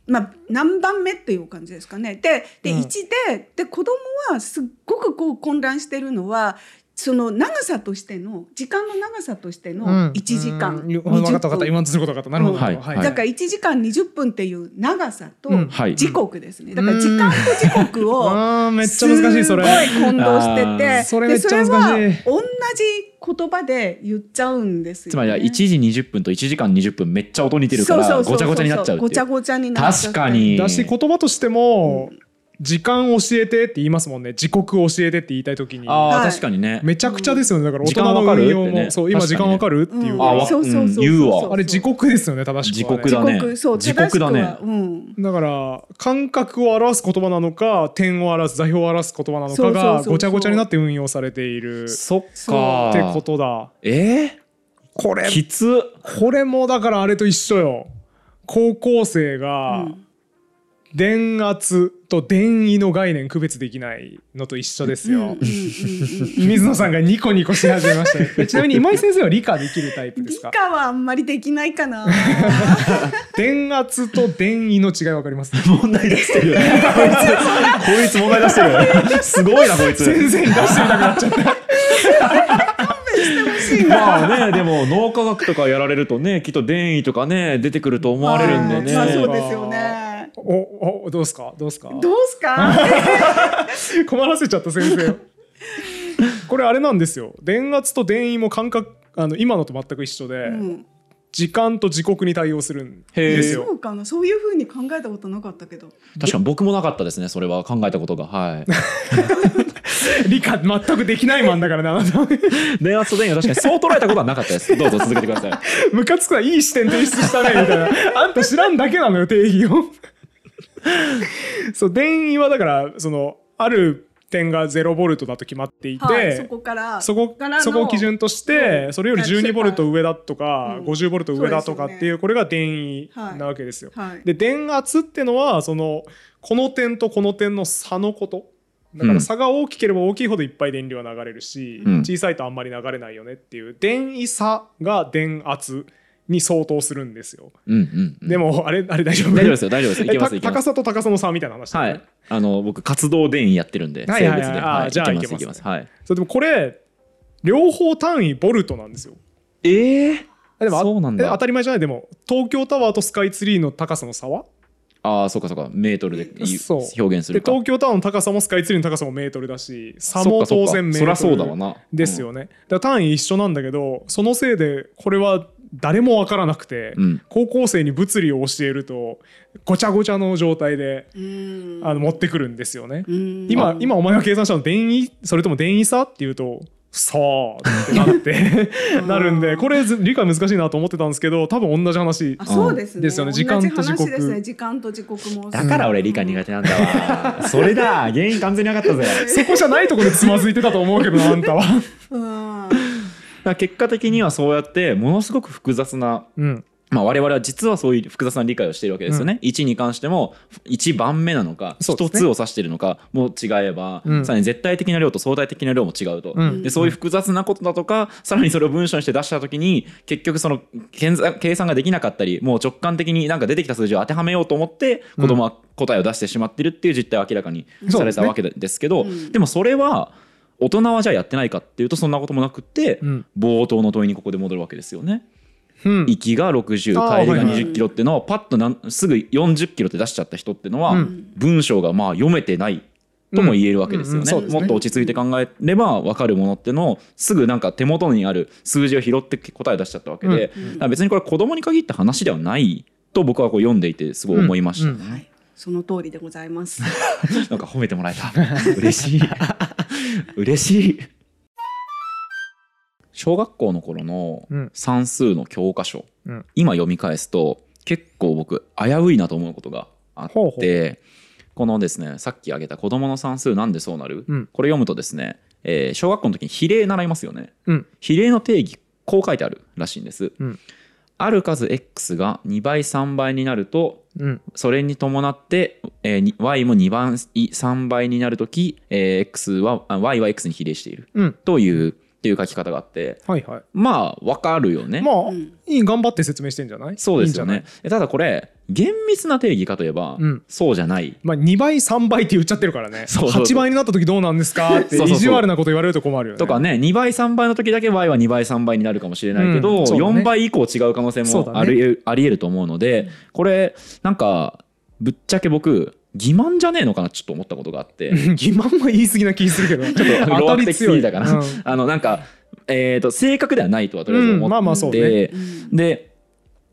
まあ、何番目っていう感じですかね。でで、うん。1でで子供はすっごくこう混乱してるのはその長さとしての時間の長さとしての1時間。うん。20分かった分かった。今分。のすること分かった。なるほど、うん。はい。だから1時間20分っていう長さと時刻ですね。だから時間と時刻をめっちゃ難しいそれ。すごい混同してあてー。それめっちゃ難しい。でそれは同じ言葉で言っちゃうんですよ、ね。つまりは1時20分と1時間20分めっちゃ音似てるからごちゃごちゃになっちゃうごちゃごちゃになっちゃって。確かに。だし言葉としても、時間教えてって言いますもんね。時刻教えてって言いたい時に。ああ、はい。確かにね。めちゃくちゃですよね。だから大時人の間わかる運用も、そう今時間わかるっていう、うん。あわそうそうそうそうう。ん言うわ。あれ時刻ですよね正しくは、ね、時刻だね。時刻そう時刻だね。正しくはうん。だから感覚を表す言葉なのか点を表す座標を表す言葉なのかそうそうそうそう。がごちゃごちゃになって運用されている。っそっか。てことだ。えこれー、きつこれもだからあれと一緒よ。高校生がうん電圧と電位の概念区別できないのと一緒ですよ、水野さんがニコニコし始めましたねちなみに今井先生は理科できるタイプですか？理科はあんまりできないかな。電圧と電位の違いわかります？問題出してるこいつこいつ問題出してるすごいなこいつ。先生に出してみたくなっちゃった。まあねでも脳科学とかやられるとねきっと電位とかね出てくると思われるんでね、まあそうですよね。おおどうですか？どうですか？どうすか？困らせちゃった先生を。これあれなんですよ。電圧と電位も感覚あの今のと全く一緒で、うん。時間と時刻に対応するんですよ。そうかな。そういう風に考えたことなかったけど。確かに僕もなかったですねそれは考えたことが。はい。理科全くできないマンだからねあなた電圧と電位は確かにそう捉えたことはなかったです。どうぞ続けてください。ムカつくはいい視点提出したねみたいな。あんた知らんだけなのよ定義を そう電位はだからそのある点が0ボルトだと決まっていて、はい、そこからそこからのそこを基準として、うんそれより12ボルト上だとか、うん。50ボルト上だとかっていうね。これが電位なわけですよ。はい。で電圧ってのはそのこの点とこの点の差のこと。だから差が大きければ大きいほどいっぱい電流は流れるし、うん。小さいとあんまり流れないよねっていう電位差が電圧に相当するんですよ。うんうん、うん、でもあれあれ大丈夫？大丈夫ですよ大丈夫ですます高さと高さの差みたいな話ねはい。あの僕活動電位やってるんではいはいはい。生物で、あーじゃあいけますいけます。いけます。はい。そうでもこれ両方単位ボルトなんですよ。ええでもあそうなんだ。え当たり前じゃない？でも東京タワーとスカイツリーの高さの差は？ああそうかそうか。メートルで表現する東京タワーの高さもスカイツリーの高さもメートルだし差も当然メートルそりゃそうだわな。ですよね、だから単位一緒なんだけどそのせいでこれは誰も分からなくて、うん高校生に物理を教えるとごちゃごちゃの状態でうんあの持ってくるんですよね。うん今今お前が計算したの電位それとも電位差っていうとそうってなってなるんでこれず理解難しいなと思ってたんですけど多分同じ話あそうですね。ですよね時間と時刻すね。時間と時刻も。だから俺理科苦手なんだわ それだ原因完全に分かったぜそこじゃないところでつまずいてたと思うけどなあんたは。うん。だから結果的にはそうやってものすごく複雑なうん。まあ、我々は実はそういう複雑な理解をしているわけですよね。1に関しても1番目なのか1そうですね。つを指しているのかも違えば、うん。さらに絶対的な量と相対的な量も違うと、うん。でそういう複雑なことだとかさらにそれを文章にして出した時に結局その計算計算ができなかったりもう直感的になんか出てきた数字を当てはめようと思って子供は答えを出してしまってるっていう実態を明らかにされたわけですけど、うん。でもそれは大人はじゃあやってないかっていうとそんなこともなくって、うん。冒頭の問いにここで戻るわけですよね。うん。行きが60あー帰りがはいはい20キロっていうのをパッとなんすぐ40キロって出しちゃった人っていうのは、うん。文章がまあ読めてないとも言えるわけですよね,、うん。うん。ね。もっと落ち着いて考えれば分かるものっていうのをすぐなんか手元にある数字を拾って答え出しちゃったわけで、うん。だから別にこれ子供に限った話ではないと僕はこう読んでいてすごい思いましたね、うんはい。その通りでございます。なんか褒めてもらえた。嬉しい 嬉しい。小学校の頃のうん。算数の教科書、うん。今読み返すと結構僕危ういなと思うことがあってこのですねさっき挙げた「子どもの算数なんでそうなる?うん。これ読むとですね、えー小学校の時に比例習いますよね。うん。比例の定義こう書いてあるらしいんです、うんある数 x が2倍3倍になるとうん。それに伴って、えーに y も2番い3倍になるとき、えー x はあ y は x に比例しているうん。というっていう書き方があってはいはい。まあわかるよね。まあうん。いい頑張って説明してんじゃない？そうですよね。えただこれ厳密な定義かといえば、うん。そうじゃない。まあ、2倍3倍って言っちゃってるからね。そうそうそう。8倍になった時どうなんですか？ってそうそうそう。意地悪なこと言われると困るよね。とかね2倍3倍の時だけ y は2倍3倍になるかもしれないけど、うん。ね。4倍以降違う可能性もありえるありえると思うのでこれなんかぶっちゃけ僕欺瞞じゃねえのかなちょっと思ったことがあって。欺瞞は言い過ぎな気するけど。ちょっとロア的すぎたかな、うん。あのなんか、えー、と正確ではないとはとりあえず思って、うん。まあまあそうね。うん。で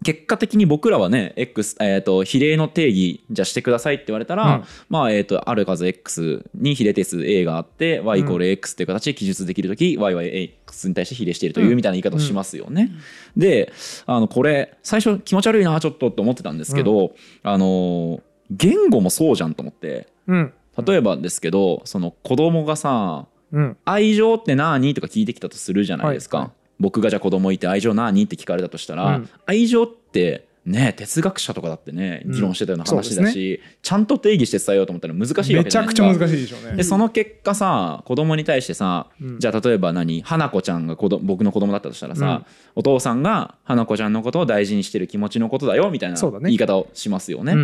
結果的に僕らはね X、えー、と比例の定義じゃあしてくださいって言われたら、うん。まあえー、とある数 X に比例定数 A があって Y イコール X っていう形で記述できるとき、Y は X に対して比例しているというみたいな言い方をしますよね。であのこれ最初気持ち悪いなちょっとって思ってたんですけど、あの言語もそうじゃんと思ってうん。例えばですけどその子供がさうん。愛情って何？とか聞いてきたとするじゃないですか、はいはい。僕がじゃあ子供いて愛情何？って聞かれたとしたら、うん。愛情ってね哲学者とかだってねうん。議論してたような話だし、ちゃんと定義して伝えようと思ったら難しいわけじゃないですか難しいでしょうね。でその結果さ子供に対してさ、うん。じゃあ例えば何？花子ちゃんが子供僕の子供だったとしたらさ、お父さんが花子ちゃんのことを大事にしてる気持ちのことだよみたいな言い方をしますよね。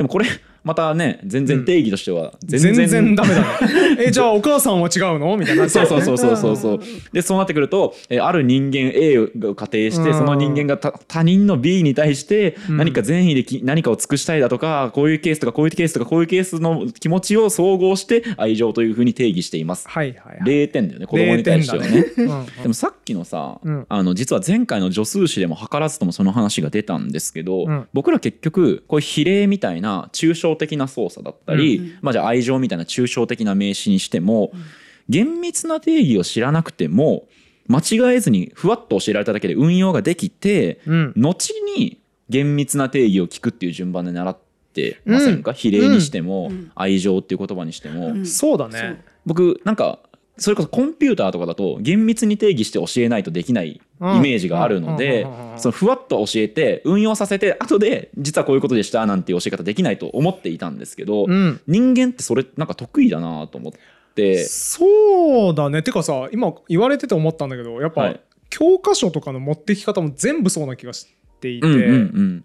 でもこれまたね全然定義としては全然,、全然ダメだね。えじゃあお母さんは違うの？みたいなそうそうそうそうそうそう。うん。でそうなってくると、えーある人間 A が仮定してうん。その人間がた他人の B に対してうん。何か善意でき何かを尽くしたいだとかこういうケースとかこういうケースとかこういうケースの気持ちを総合して愛情というふうに定義しています。はいはいはい。0点だよね子供に対してはね。0点だね。でもさっきのさ、うん。あの実は前回の助数詞でも図らずともその話が出たんですけど、うん。僕ら結局こういう比例みたいな抽象的な操作だったり、うん。まあ、じゃあ愛情みたいな抽象的な名詞にしても、厳密な定義を知らなくても間違えずにふわっと教えられただけで運用ができてうん。後に厳密な定義を聞くっていう順番で習ってませんか、比例にしても、うん。愛情っていう言葉にしても。うん。そうだね。僕なんかそれこそコンピューターとかだと厳密に定義して教えないとできないイうん。メージがあるのでそのふわっと教えて運用させて後で実はこういうことでしたなんていう教え方できないと思っていたんですけど、うん。人間ってそれなんか得意だなと思って。そうだね。てかさ今言われてて思ったんだけどやっぱ、はい。教科書とかの持ってき方も全部そうな気がしていて、うんうんうん。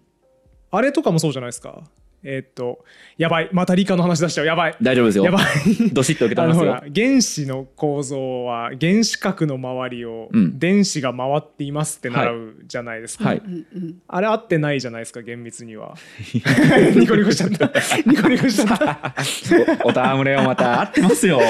あれとかもそうじゃないですかえーっとやばい。また理科の話出しちゃう。やばい。大丈夫ですよ。やばい。どしっと受け止あめますよ。原子の構造は原子核の周りをうん。電子が回っていますって習うじゃないですか、はい。あれ合ってないじゃないですか厳密には。ニコニコしちゃった。ニコニコしちゃった。おおたむれをまた合ってますよ。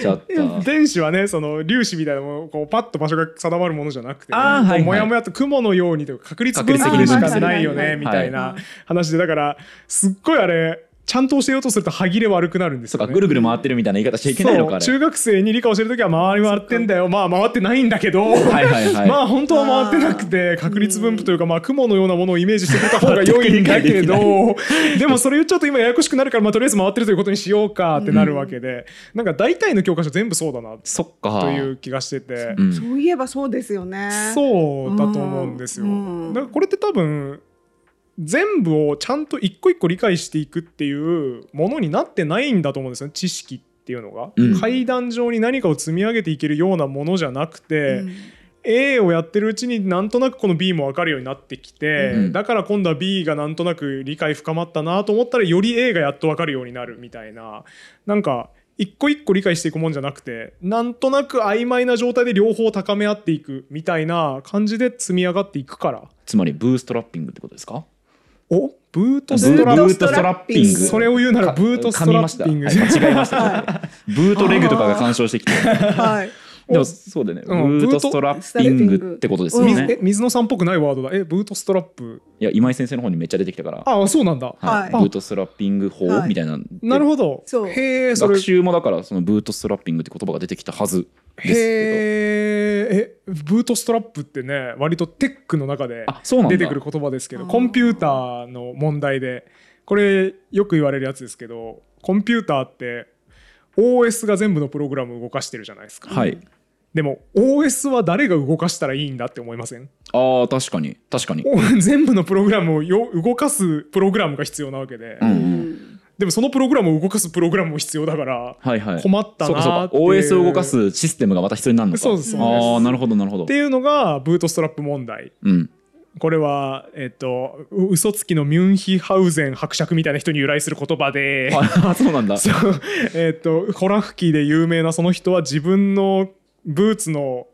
ちょっと。電子はねその粒子みたいなものこうパッと場所が定まるものじゃなくて、あーはいはい。もやもやと雲のようにとか確率分布でしかないよねみたいな話でだからすっごいあれちゃんと教えようとすると歯切れ悪くなるんですよ、ね。そうかぐるぐる回ってるみたいな言い方しちゃいけないのか中学生に理科教える時は回り回ってんだよまあ回ってないんだけど、はいはいはいまあ本当は回ってなくて確率分布というかまあ雲のようなものをイメージしてくれた方が良いんだけどでもそれ言っちゃうと今ややこしくなるからまあとりあえず回ってるということにしようかってなるわけで、なんか大体の教科書全部そうだなそっかという気がしてて。うんそういえばそうですよね。そうだと思うんですよ。うんだからこれって多分全部をちゃんと一個一個理解していくっていうものになってないんだと思うんですよね知識っていうのが、うん。階段上に何かを積み上げていけるようなものじゃなくて、うん。A をやってるうちになんとなくこの B も分かるようになってきて、うん。だから今度は B がなんとなく理解深まったなと思ったらより A がやっと分かるようになるみたいな。なんか一個一個理解していくもんじゃなくてなんとなく曖昧な状態で両方高め合っていくみたいな感じで積み上がっていくから。つまりブーストラッピングってことですか？おブートブストラッピング。それを言うならブートストラッピング。噛みました。はい間違えました。ブートレグとかが干渉してきて。はい。でもそうだよね、うんブートストラッピングってことですようん。ね、え水野さんっぽくないワードだ。えブートストラップ。いや今井先生の方にめっちゃ出てきたから。ああそうなんだ。はい。はいブートストラッピング法はい。みたいな、なるほど。そう。へえ学習もだからそのブートストラッピングって言葉が出てきたはず。ですけへええブートストラップってね割とテックの中で出てくる言葉ですけどコンピューターの問題でこれよく言われるやつですけどコンピューターって OS が全部のプログラムを動かしてるじゃないですか、はい。でも OS は誰が動かしたらいいんだって思いません？あー確かに。確かに。お 全部のプログラムをよ動かすプログラムが必要なわけで、うんうんでもそのプログラムを動かすプログラムも必要だからはいはい。困ったなーっていう。OS を動かすシステムがまた必要になるのか。そうです。ああなるほどなるほど。っていうのがブートストラップ問題。うん。これは、えっと、う嘘つきのミュンヒハウゼン伯爵みたいな人に由来する言葉で、あそうなんだ。えっと、ホラ吹きで有名なその人は自分のブーツの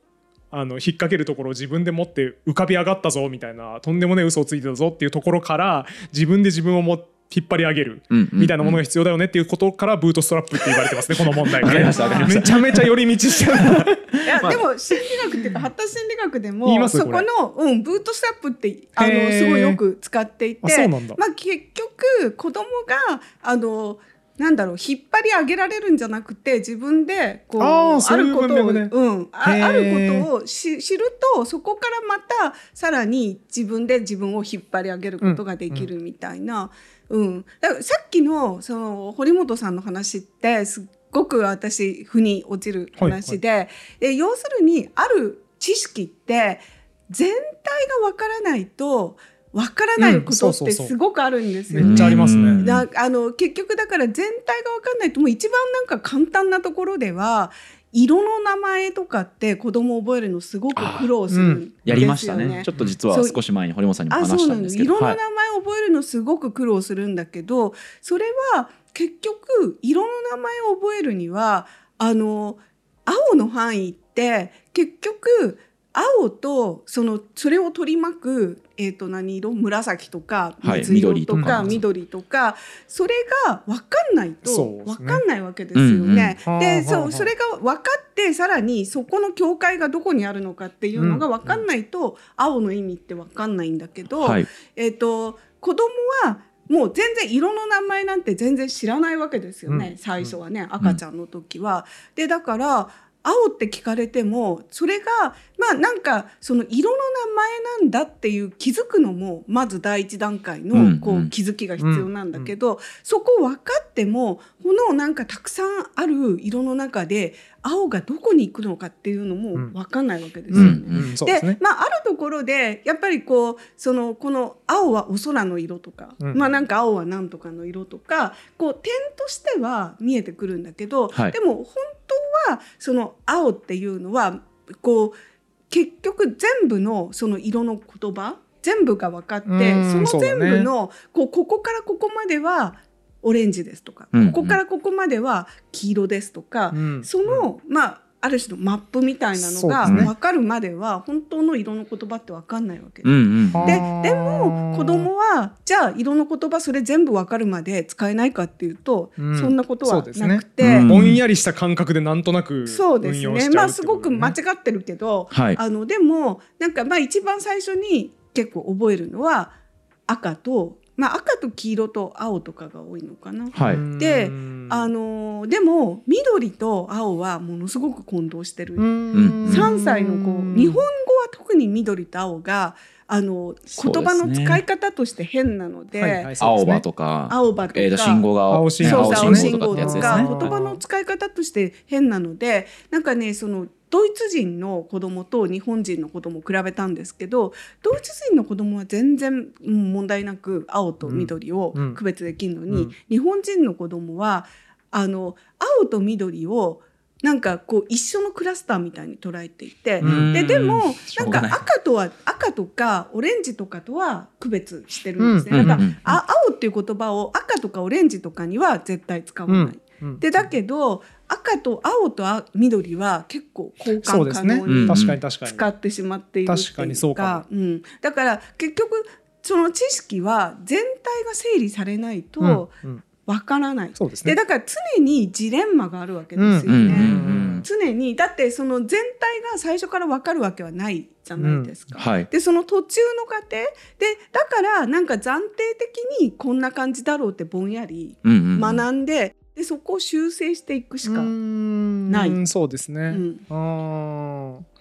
あの引っ掛けるところを自分で持って浮かび上がったぞみたいなとんでもねえ嘘をついてたぞっていうところから自分で自分をも引っ張り上げるうんうんうん。みたいなものが必要だよねっていうことからブートストラップって言われてますね この問題はわかりましたわかりました。めちゃめちゃ寄り道してる。いや、でも心理学っていうか発達心理学でもそこの、うん、ブートストラップってあのすごいよく使っていてまあ、結局子供があのなんだろう引っ張り上げられるんじゃなくて自分でこうあることを、うん、ああることをし知るとそこからまたさらに自分で自分を引っ張り上げることができるみたいな、うんだからさっきのその堀本さんの話ってすっごく私腑に落ちる話で,、で要するにある知識って全体がわからないとわからないことうんそうそうそうってすごくあるんですよ。ね。めっちゃありますね。うんだあの結局だから全体が分かんないともう一番なんか簡単なところでは色の名前とかって子供覚えるのすごく苦労するんですよね。やりましたね。ちょっと実は少し前に堀本さんにもあ話したんですけど。色の名はい。前を覚えるのすごく苦労するんだけどそれは結局色の名前を覚えるにはあの青の範囲って結局青とそのそれを取り巻く、えー、と何色？紫とかはい水色とか、緑緑とか。それが分かんないと分かんないわけですよね。でそうそれが分かってさらにそこの境界がどこにあるのかっていうのが分かんないと、青の意味って分かんないんだけど、はい。えっ、と子供はもう全然色の名前なんて全然知らないわけですよね、うん。最初はね赤ちゃんの時は。でだから青って聞かれてもそれがまあなんかその色の名前なんだっていう気づくのもまず第一段階のこう気づきが必要なんだけど、そこ分かってもこのなんかたくさんある色の中で青がどこに行くのかっていうのも分かんないわけですよね。うんうん。そうでまあ、あるところでやっぱりこうそのこの青はお空の色とか、うん。まあなんか青はなんとかの色とかこう点としては見えてくるんだけど、はい。でも本当はその青っていうのはこう結局全部のその色の言葉全部が分かってうんその全部の、こうここからここまではオレンジですとか、うんうん。ここからここまでは黄色ですとか、うん。その、まあある種のマップみたいなのが分かるまでは本当の色の言葉って分かんないわけ。です。うんうん。はあででも子供はじゃあ色の言葉それ全部分かるまで使えないかっていうと、うん。そんなことはなくて。うん。ぼんやりした感覚でなんとなくそうです運用しちゃうね。まあすごく間違ってるけど、はいあのでもなんかまあ一番最初に結構覚えるのは赤と、まあ、赤と黄色と青とかが多いのかな。はい。でうん。あのでも緑と青はものすごく混同してる。うん。3歳の子。日本語は特に緑と青があの言葉の使い方として変なので、はいはい青葉とか、青葉とか、えーと信号が青信号。と。か言葉の使い方として変なのでなんかねそのドイツ人の子供と日本人の子供を比べたんですけどドイツ人の子供は全然うん問題なく青と緑をうん区別できるのに、うん日本人の子供はあの青と緑をなんかこう一緒のクラスターみたいに捉えていて、うん。ででもなんがない。赤とは赤とかオレンジとかとは区別してるんですね。うん。だから、青っていう言葉を赤とかオレンジとかには絶対使わない。うん。でだけど赤と青とあ緑は結構交換可能に確かに確かに。使ってしまっているっていうか確かにそうかうん、だから結局その知識は全体が整理されないうん。とうん。わからない。そうですね。でだから常にジレンマがあるわけですよね。うんうんうん常に。だってその全体が最初から分かるわけはないじゃないですか。はい。でその途中の過程。でだからなんか暫定的にこんな感じだろうってぼんやりうんうんうん。学んで,、でそこを修正していくしか、ない。そうですね、うん。あ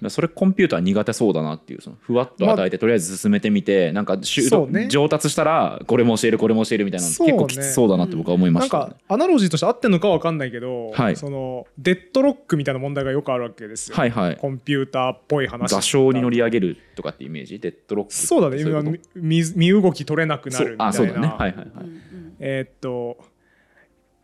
ー。それコンピューター苦手そうだなっていうそのふわっと与えてとりあえず進めてみてなんかね。上達したらこれも教えるこれも教えるみたいなのそうね。結構きつそうだなって僕は思いました。ね、なんかアナロジーとして合ってんのかわかんないけど、はい。そのデッドロックみたいな問題がよくあるわけですよ、はいはい。コンピューターっぽい話座礁に乗り上げるとかってイメージ？デッドロックそうだね。今身身動き取れなくなるみたいな。あそうだね。はいはいはい、うんうん。えーっと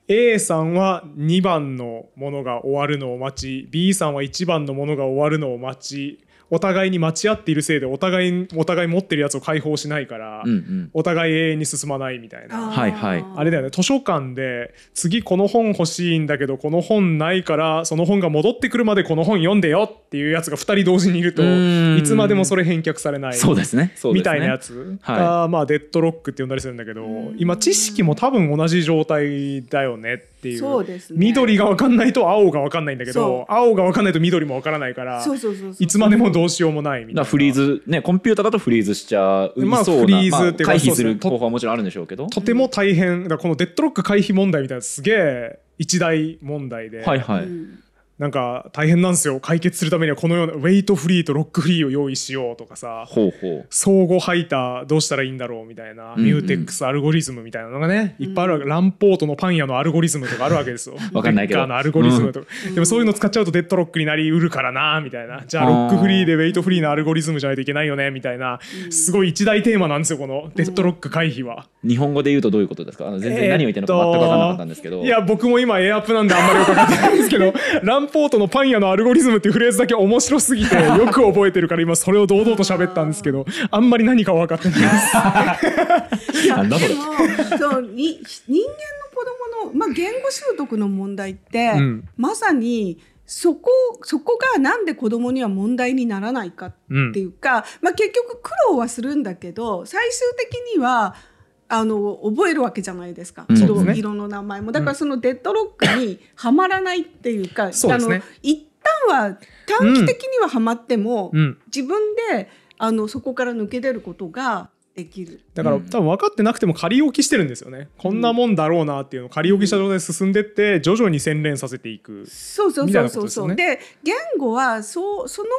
A さんは2番のものが終わるのを待ち B さんは1番のものが終わるのを待ちお互いに待ち合っているせいでお互いお互い持ってるやつを解放しないから、うんうん。お互い永遠に進まないみたいな。はいはい。あれだよね。図書館で次この本欲しいんだけどこの本ないからその本が戻ってくるまでこの本読んでよっていうやつが2人同時にいるといつまでもそれ返却されない。そうですね。そうですね。みたいなやつはい。が、まあ、デッドロックって呼んだりするんだけどうん。今知識も多分同じ状態だよねっていう。そうですね。緑が分かんないと青が分かんないんだけど青が分かんないと緑も分からないからそうそうそうそう。いつまでもどうしようもないみたいな。フリーズねコンピューターだとフリーズしちゃうまあそうなフリーズっていうか回避する方法はもちろんあるんでしょうけど。とても大変だこのデッドロック回避問題みたいなすげえ一大問題で、はいはい、うんなんか大変なんですよ。解決するためにはこのようなウェイトフリーとロックフリーを用意しようとかさほうほう。相互ハイターどうしたらいいんだろうみたいな、うん。 mutex アルゴリズムみたいなのがねいっぱいあるわけ、ランポートのパン屋のアルゴリズムとかあるわけですよ。わかん。ないけどベッカーのアルゴリズムとか、うん。でもそういうの使っちゃうとデッドロックになりうるからなみたいな。じゃあ lock-free で wait-free のアルゴリズムじゃないといけないよねみたいな、うん。すごい一大テーマなんですよこのデッドロック回避は。日本語で言うとどういうことですか？あの全然何を言ってるのか全く分からなかったんですけど、いや僕も今エアアップなんであんまりよく分かってないんですけどランポートのパン屋のアルゴリズムっていうフレーズだけ面白すぎて よく覚えてるから今それを堂々と喋ったんですけどあんまり何か分かってないです。でもそうに人間の子供のまあ言語習得の問題って、うんまさにそこそこがなんで子供には問題にならないかうんっていうか、まあ、結局苦労はするんだけど最終的にはあの覚えるわけじゃないですか、うん。色色の名前も。だからそのデッドロックにはまらないっていうか、そうですね。あの一旦は短期的にははまっても、うん。自分であのそこから抜け出ることができる。だから、うん。多分分かってなくても仮置きしてるんですよね。こんなもんだろうなっていうの。を仮置きした状態で進んでって徐々に洗練させていく。そうそうみたいそうそう。そう。なことですよね。で言語はそうその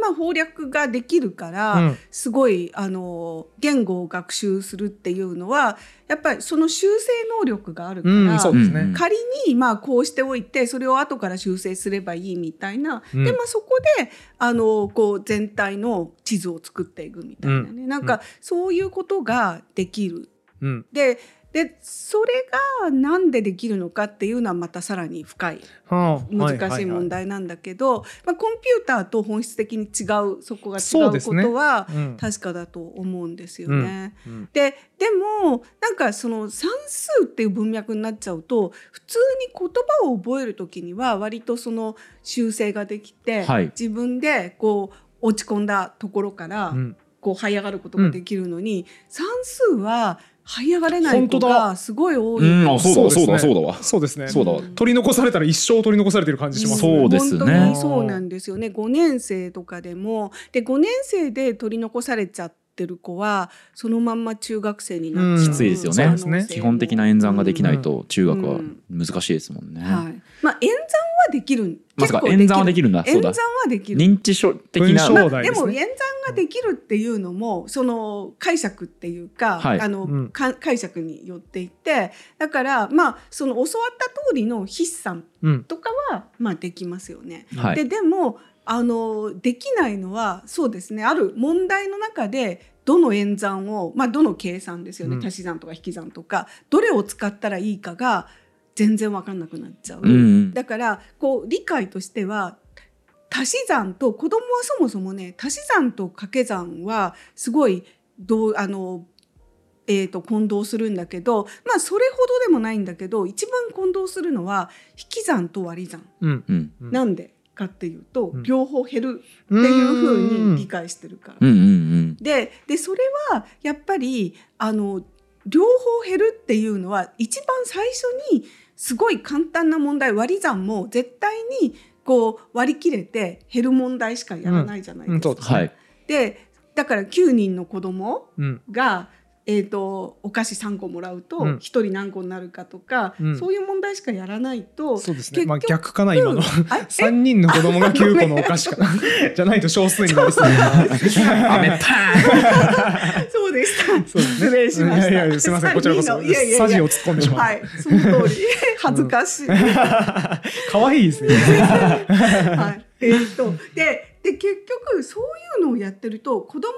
まあ攻略ができるから、うん。すごいあの言語を学習するっていうのはやっぱりその修正能力があるから。ね、うん仮にまあこうしておいてそれを後から修正すればいいみたいな、うん。でまあそこであのこう全体の地図を作っていくみたいなね、うん。なんかそういうことができる。うん。ででそれがなんでできるのかっていうのはまたさらに深い。はあ難しい問題、題なんだけど、まあ、コンピューターと本質的に違うそこが違うことはうん。確かだと思うんですよね。うん。ででもなんかその算数っていう文脈になっちゃうと普通に言葉を覚える時には割とその修正ができて、はい。自分でこう落ち込んだところからうんこう這い上がることができるのに、算数は這い上がれない子本当だ。がすごい多い。うんあそうだそうだですね。そうだわそうですね。そうだわ。うん取り残されたら一生取り残されてる感じします。そうですね。本当にそうなんですよね。5年生とかでもで5年生で取り残されちゃっってる子はそのまんま中学生になっちゃう。きついですよね。基本的な演算ができないと中学はうん。難しいですもんね。はい。まあ演算はできる。まさか結構演算はできるんだ。そうだ。演算はできる。認知症的な。まあ、題ですね。でも演算ができるっていうのもその解釈っていうか、はい。あの、うん。か解釈によっていてだからまあその教わった通りの筆算うん。とかはまあできますよね。はい。ででもあのできないのはそうですね。ある問題の中でどの演算を、まあ、どの計算ですよね、うん。足し算とか引き算とかどれを使ったらいいかが全然分かんなくなっちゃう。うんうん。だからこう理解としては足し算と子供はそもそもね足し算と掛け算はすごいどうあの、えー、と混同するんだけどまあそれほどでもないんだけど一番混同するのは引き算と割り算。うん。うん。うん。なんでかっていうと、うん。両方減るっていうふうに理解してるから。うんうんうん。ででそれはやっぱりあの両方減るっていうのは一番最初にすごい簡単な問題。割り算も絶対にこう割り切れて減る問題しかやらないじゃないですか。うん。うんですね。はいでだから9人の子供うん。が、えー、とお菓子3個もらうとうん。1人何個になるかとか、うん。そういう問題しかやらないとそうですね。まあ逆かな今の。あ3人の子供が9個のお菓子かな。じゃないと少数になりそう。な そうでした。失礼しました。いやいやすみません。こちらこそ。いやいやサジを突っ込んでしまう。はい、その通り。恥ずかしい。可愛いですね。はい。えーっとでで結局そういうのをやってると子供っ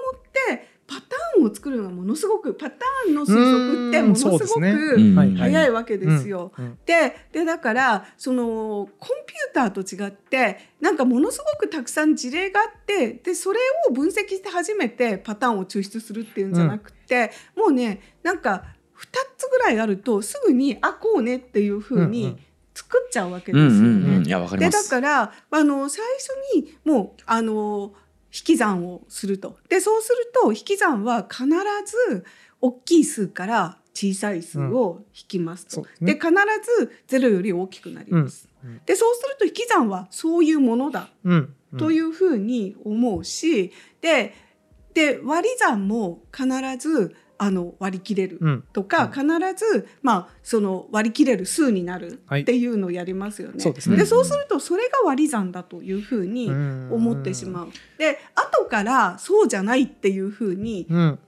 てパターンを作るのがものすごくパターンの推測ってものすごくうんはい早いわけですよ。うんうんででだからそのコンピューターと違ってなんかものすごくたくさん事例があってでそれを分析して初めてパターンを抽出するっていうんじゃなくて、もうねなんか2つぐらいあるとすぐにあこうねっていうふううんうにん。作っちゃうわけうですよね。んうんうん。いやわかりでだからあの最初にもうあの引き算をすると。でそうすると引き算は必ず大きい数から小さい数を引きますと、そうですね。で必ずゼロより大きくなります。うん。でそうすると引き算はそういうものだ。うん。というふうに思うし、でで割り算も必ずあの割り切れる。うん。とか、必ず、まあ、その割り切れる数になるはい。っていうのをやりますよね。そうですね。でそうするとそれが割り算だというふうに思ってしまう。で後からそうじゃないっていうふうにうん。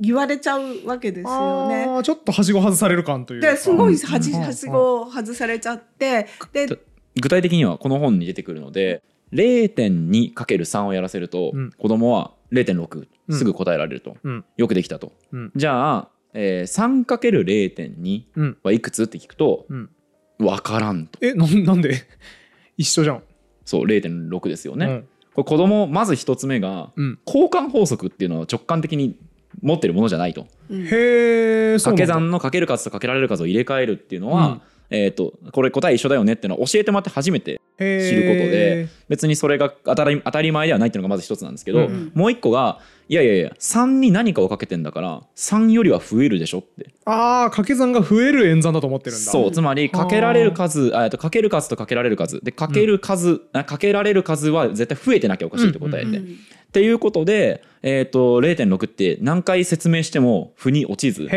言われちゃうわけですよね。あーちょっとはしご外される感というか。ですごいうん。はじうん。はしごを外されちゃってで具体的にはこの本に出てくるので 0.2×3 をやらせるとうん。子供は0.6うん。すぐ答えられると、うん。よくできたと。うん。じゃあ、えー、3×0.2 うん。はいくつって聞くとうん。分からんと。えなんなんで？一緒じゃん。そう0.6ですよね、うん。これ子供まず一つ目がうん。交換法則っていうのは直感的に持ってるものじゃないと。うん。へえ掛け算のかける数とかけられる数を入れ替えるっていうのは、うんえー、とこれ答え一緒だよねっていうのは教えてもらって初めて知知ることで別にそれが当たり当たり前ではないっていうのがまず一つなんですけど、うん。もう一個がいやいやいや3に何かをかけてんだから3よりは増えるでしょって。ああ掛け算が増える演算だと思ってるんだ。そうつまりかけられる数あえっとかける数とかけられる数。でかける数、あかけられる数は絶対増えてなきゃおかしいって答えて、うん。っていうことで、えー、と0.6って何回説明しても負に落ちず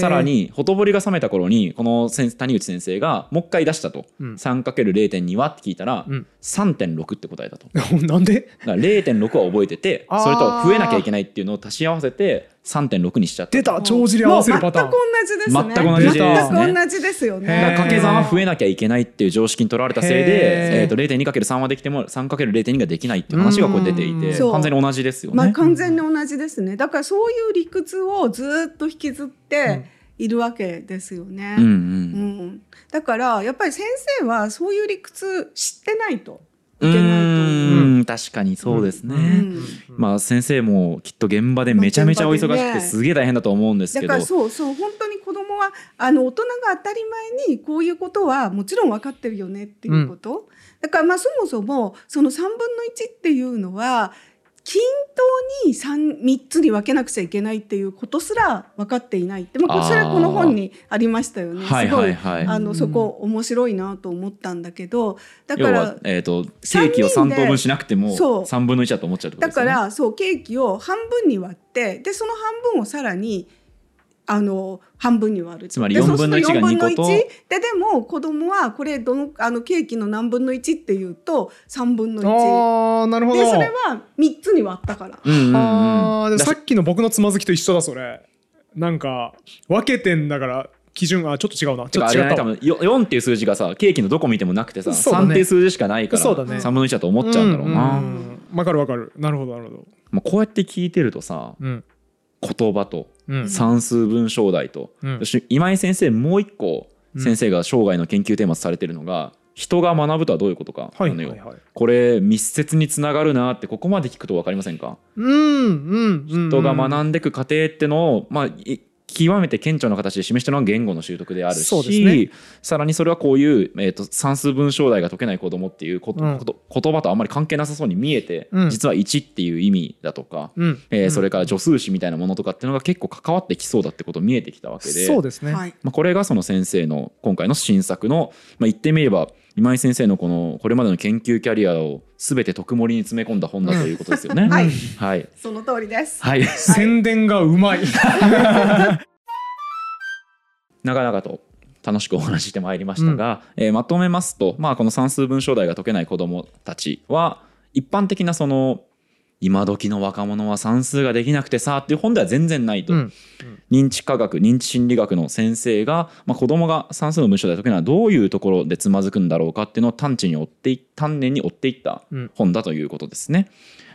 さらにほとぼりが冷めた頃にこの先谷口先生がもう一回出したと、うん。3×0.2 はって聞いたら、うん。3.6って答えたと。なんで？だから0.6は覚えててそれとは増えなきゃいけないっていうのを足し合わせて3.6にしちゃった。出た帳尻合わせるパターン。全く同じですね。全く同じ。ですね全く同じですよね。だから掛け算は増えなきゃいけないっていう常識にとらわれたせいへで、ー。えー、と 0.2×3 はできても 3×0.2 ができないっていう話がこれ出ていて完全に同じですよね。まあ完全に同じですね。だからそういう理屈をずっと引きずっているわけですよね。うんううん。んだからやっぱり先生はそういう理屈知ってないといけないとん確かにそうですね。うん。まあ先生もきっと現場でめちゃめちゃお忙しくてすげえ大変だと思うんですけど。だからそうそう本当に子供はあの大人が当たり前にこういうことはもちろん分かってるよねっていうこと、だからまあそもそもその3分の1っていうのは均等に 3, 3つに分けなくちゃいけないっていうことすら分かっていない。でもこれはこの本にありましたよね。はいすごはいあのそこ面白いなと思ったんだけどだから、えー、とケーキを3等分しなくてもそう。3分の1だと思っちゃうってことだ。からそうケーキを半分に割ってでその半分をさらにあの半分に割る。つまりで4分の1がそうする2個と。4分の1ででも子供はこれどのあのケーキの何分の1っていうと3分の1ああなるほど。でそれは3つに割ったから。うんうんうん。あさっきの僕のつまずきと一緒だそれ。なんか分けてんだから基準あちょっと違うな。ちょっと違った。われね多分よ4っていう数字がさケーキのどこ見てもなくてさ、ね3っていう数字しかないからそうだね。3分の1だと思っちゃうんだろうな。んん。わかるわかる。なるほどなるほど。まあ、こうやって聞いてるとさうん言葉とうん。算数文章題と、うん。そして今井先生もう一個うん。先生が生涯の研究テーマとされてるのが、人が学ぶとはどういうことかはないのよ、はい。はいこれ密接につながるなってここまで聞くと分かりませんか、うんうんうん人がん学んでいく過程ってのを、まあ、い極めて顕著な形で示したのは言語の習得であるそうですし、ね。さらにそれはこういう、えー、と算数文章題が解けない子供っていうこと、うんこと言葉とあんまり関係なさそうに見えて、うん。実は1っていう意味だとか、うん。えーそれかから助数詞みたいなものとかっていうのが結構関わってきそうだってこと見えてきたわけでそうですね。はい。まあ、これがその先生の今回の新作の、まあ、言ってみれば今井先生のこのこれまでの研究キャリアを全て特盛りに詰め込んだ本だということですよね。はい。はい、その通りです。はい、宣伝がうまい。長々と楽しくお話ししてまいりましたが、えーまとめますと、まあ、この算数文章題が解けない子どもたちは一般的なその今時の若者は算数ができなくてさっていう本では全然ないと、うん。認知科学認知心理学の先生が、まあ、子どもが算数の文章題解けないのはどういうところでつまずくんだろうかっていうのを探知に追ってい丹念に追っていったうん。本だということですね。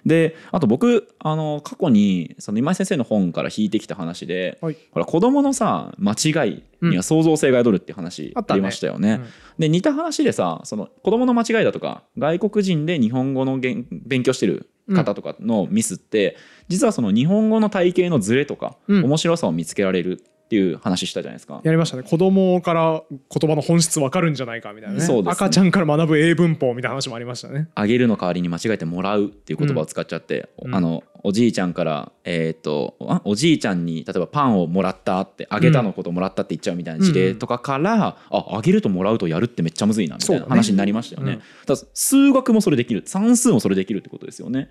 であと僕あの過去にその今井先生の本から引いてきた話で、はい。ほら子供のさ間違いには創造性が宿るっていう話ありましたよね。うん。で似た話でさその子供の間違いだとか外国人で日本語の勉強してる方とかのミスって、実はその日本語の体系のズレとか、うん。面白さを見つけられるっていう話したじゃないですか。やりましたね。子供から言葉の本質わかるんじゃないかみたいなね。そうですね。赤ちゃんから学ぶ英文法みたいな話もありましたね。あげるの代わりに間違えてもらうっていう言葉を使っちゃって、うん。あのおじいちゃんから、えー、とあおじいちゃんに例えばパンをもらったってあげたのこともらったって言っちゃうみたいな事例とかから、ああげるともらうとやるってめっちゃむずいなみたいな話になりましたよね。うん。数学もそれできる。算数もそれできるってことですよね。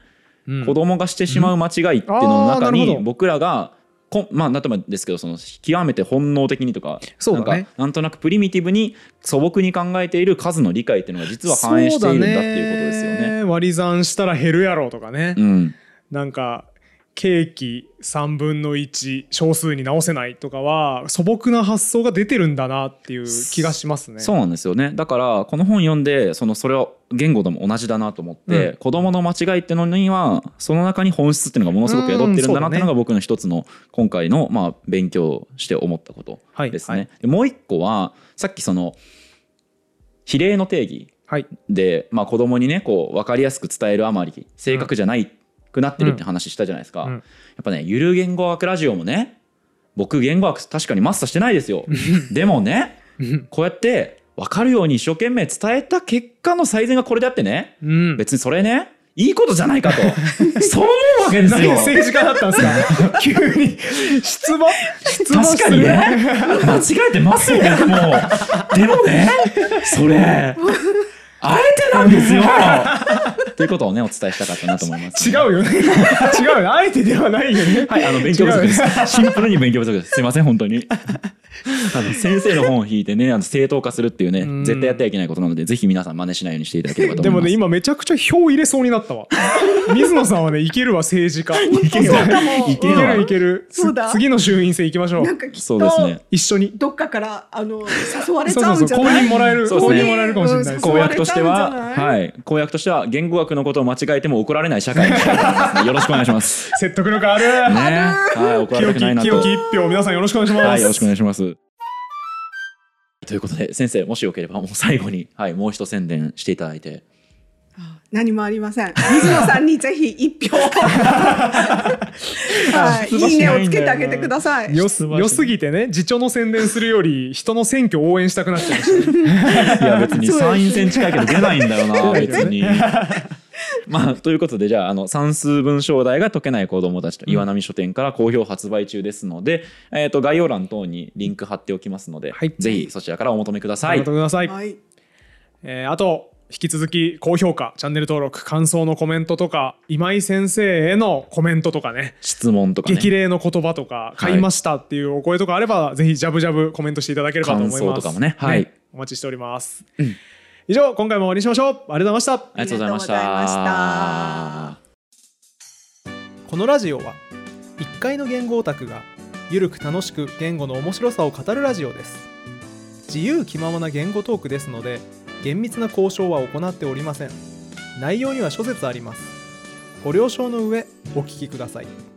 うん。子供がしてしまう間違いっていうのの中に僕らがこんまあ例えばですけどその極めて本能的にとかそうだね。なんかなんとなくプリミティブに素朴に考えている数の理解っていうのが実は反映しているんだっていうことですよね。割り算したら減るやろとかね、うん。なんかケーキ3分の1小数に直せないとかは素朴な発想が出てるんだなっていう気がしますね。そうなんですよね。だからこの本読んでそのそれは言語でも同じだなと思って、うん。子供の間違いってのにはその中に本質っていうのがものすごく宿ってるんだなっていうのが僕の一つの今回のまあ勉強して思ったことはいですね。はい。でもう一個はさっきその比例の定義はい、で、まあ、子供にねこう分かりやすく伝えるあまり正確じゃないくなってるって話したじゃないですか、うん。やっぱねゆる言語学ラジオもね僕言語学確かにマスターしてないですよ。でもねこうやって分かるように一生懸命伝えた結果の最善がこれであってね。うん、別にそれねいいことじゃないかと。そう思うわけです何よ政治家だったんですか？急に。出馬？出馬確かにね。間違えてますよ。僕もでもねそれあえてなんですよということをねお伝えしたかったなと思います、違うよね。違うよね。あえてではないよね。はい、あの勉強不足です。シンプルに勉強不足です。すいません、本当に。あの先生の本を引いてね、あの正当化するっていうねん、絶対やってはいけないことなので、ぜひ皆さん真似しないようにしていただければと思います。でもね今めちゃくちゃ票入れそうになったわ。水野さんはねいけるわ政治家。いけるわいけいけるいける。そうだ。つ次の衆院選行きましょう。なんかきっそうですね。と一緒に。どっかからあの誘われちゃそううんそう公じゃない認もらえる公認もらえるかもしれない公約としては、はい、公約としては言語学のことを間違えても怒られない社会にしたいと思います、ね。よろしくお願いします。説得力ある、ね、はい、怒られ清たくないなと。き清き一票皆さんよろしくお願いします、はい、よろしくお願いします。ということで、先生、もしよければ、もう最後に、はい、もう一宣伝していただいて。何もありません。水野さんにぜひ一票。はい。い。いねをつけてあげてください。よす良すぎてね。自重の宣伝するより人の選挙を応援したくなっちゃいましたね。いや、別に参院選近いけど出ないんだよな、別に。まあということでじゃああの算数文章題が解けない子どもたちとうん。岩波書店から好評発売中ですので、えー、と概要欄等にリンク貼っておきますので、はい。ぜひそちらからお求めくださありいがとうございます。はい。えーあと引き続き高評価チャンネル登録感想のコメントとか今井先生へのコメントとかね。質問とかね。激励の言葉とか買いましたっていうお声とかあれば、ぜひジャブジャブコメントしていただければと思います。感想とかもね。はい。お待ちしております、以上今回も終わりにしましょう。ありがとうございました。ありがとうございました。このラジオは1階の言語オタクがゆるく楽しく言語の面白さを語るラジオです。自由気ままな言語トークですので厳密な交渉は行っておりません。内容には諸説あります。ご了承の上お聞きください。